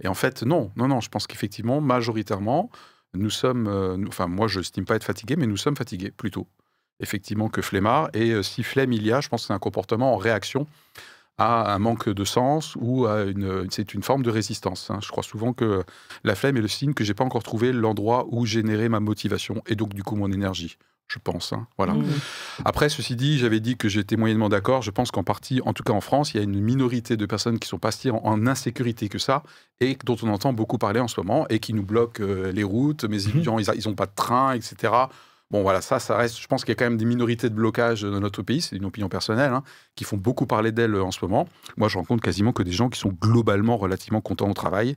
Et en fait, non, non, non. Je pense qu'effectivement, majoritairement, nous sommes. euh, nous- enfin, moi, je n'estime pas être fatigué, mais nous sommes fatigués plutôt, effectivement, que flemmards. Et euh, si flemme il y a, je pense que c'est un comportement en réaction à un manque de sens ou à une, c'est une forme de résistance. hein. Je crois souvent que la flemme est le signe que j'ai pas encore trouvé l'endroit où générer ma motivation et donc du coup mon énergie. Je pense. hein. Voilà. Mm. Après, ceci dit, j'avais dit que j'étais moyennement d'accord. Je pense qu'en partie, en tout cas en France, il y a une minorité de personnes qui sont pas si en, en insécurité que ça et dont on entend beaucoup parler en ce moment et qui nous bloquent euh, les routes. Mes étudiants, ils n'ont pas de train, etc. Bon, voilà, ça, ça reste. Je pense qu'il y a quand même des minorités de blocage dans notre pays. C'est une opinion personnelle, hein, qui font beaucoup parler d'elles en ce moment. Moi, je rencontre quasiment que des gens qui sont globalement relativement contents au travail.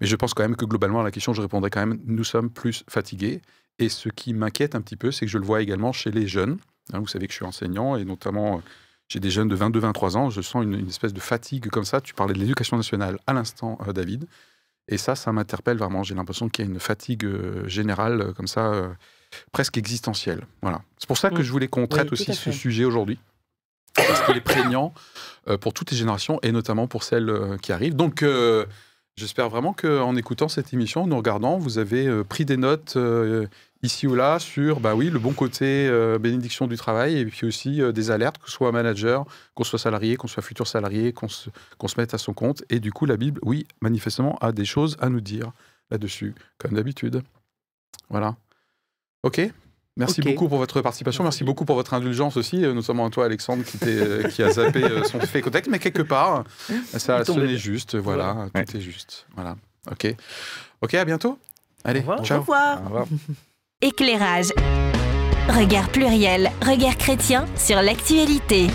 Mais je pense quand même que globalement, à la question, je répondrai quand même nous sommes plus fatigués. Et ce qui m'inquiète un petit peu, c'est que je le vois également chez les jeunes. Hein, vous savez que je suis enseignant et notamment, euh, j'ai des jeunes de 22-23 ans. Je sens une, espèce de fatigue comme ça. Tu parlais de l'éducation nationale à l'instant, euh, David. Et ça, ça m'interpelle vraiment. J'ai l'impression qu'il y a une fatigue euh, générale euh, comme ça, euh, presque existentielle. Voilà. C'est pour ça que Mm. je voulais qu'on traite aussi ce sujet aujourd'hui. Parce qu'il est prégnant euh, pour toutes les générations et notamment pour celles euh, qui arrivent. Donc, euh, j'espère vraiment qu'en écoutant cette émission, en nous regardant, vous avez pris des notes euh, ici ou là sur bah oui, le bon côté euh, bénédiction du travail et puis aussi euh, des alertes, que ce soit manager, qu'on soit salarié, qu'on soit futur salarié, qu'on se, qu'on se mette à son compte. Et du coup, la Bible, oui, manifestement, a des choses à nous dire là-dessus, comme d'habitude. Voilà. OK Merci beaucoup pour votre participation. Merci beaucoup pour votre indulgence aussi, euh, notamment à toi, Alexandre, qui, euh, qui a zappé euh, son fait contact. Mais quelque part, ça bien. juste. Voilà, Ouais. tout est juste. Voilà. OK. OK, à bientôt. Allez, Au revoir. Au ciao. revoir. Au revoir. Éclairage. Regard pluriel, regard chrétien sur l'actualité.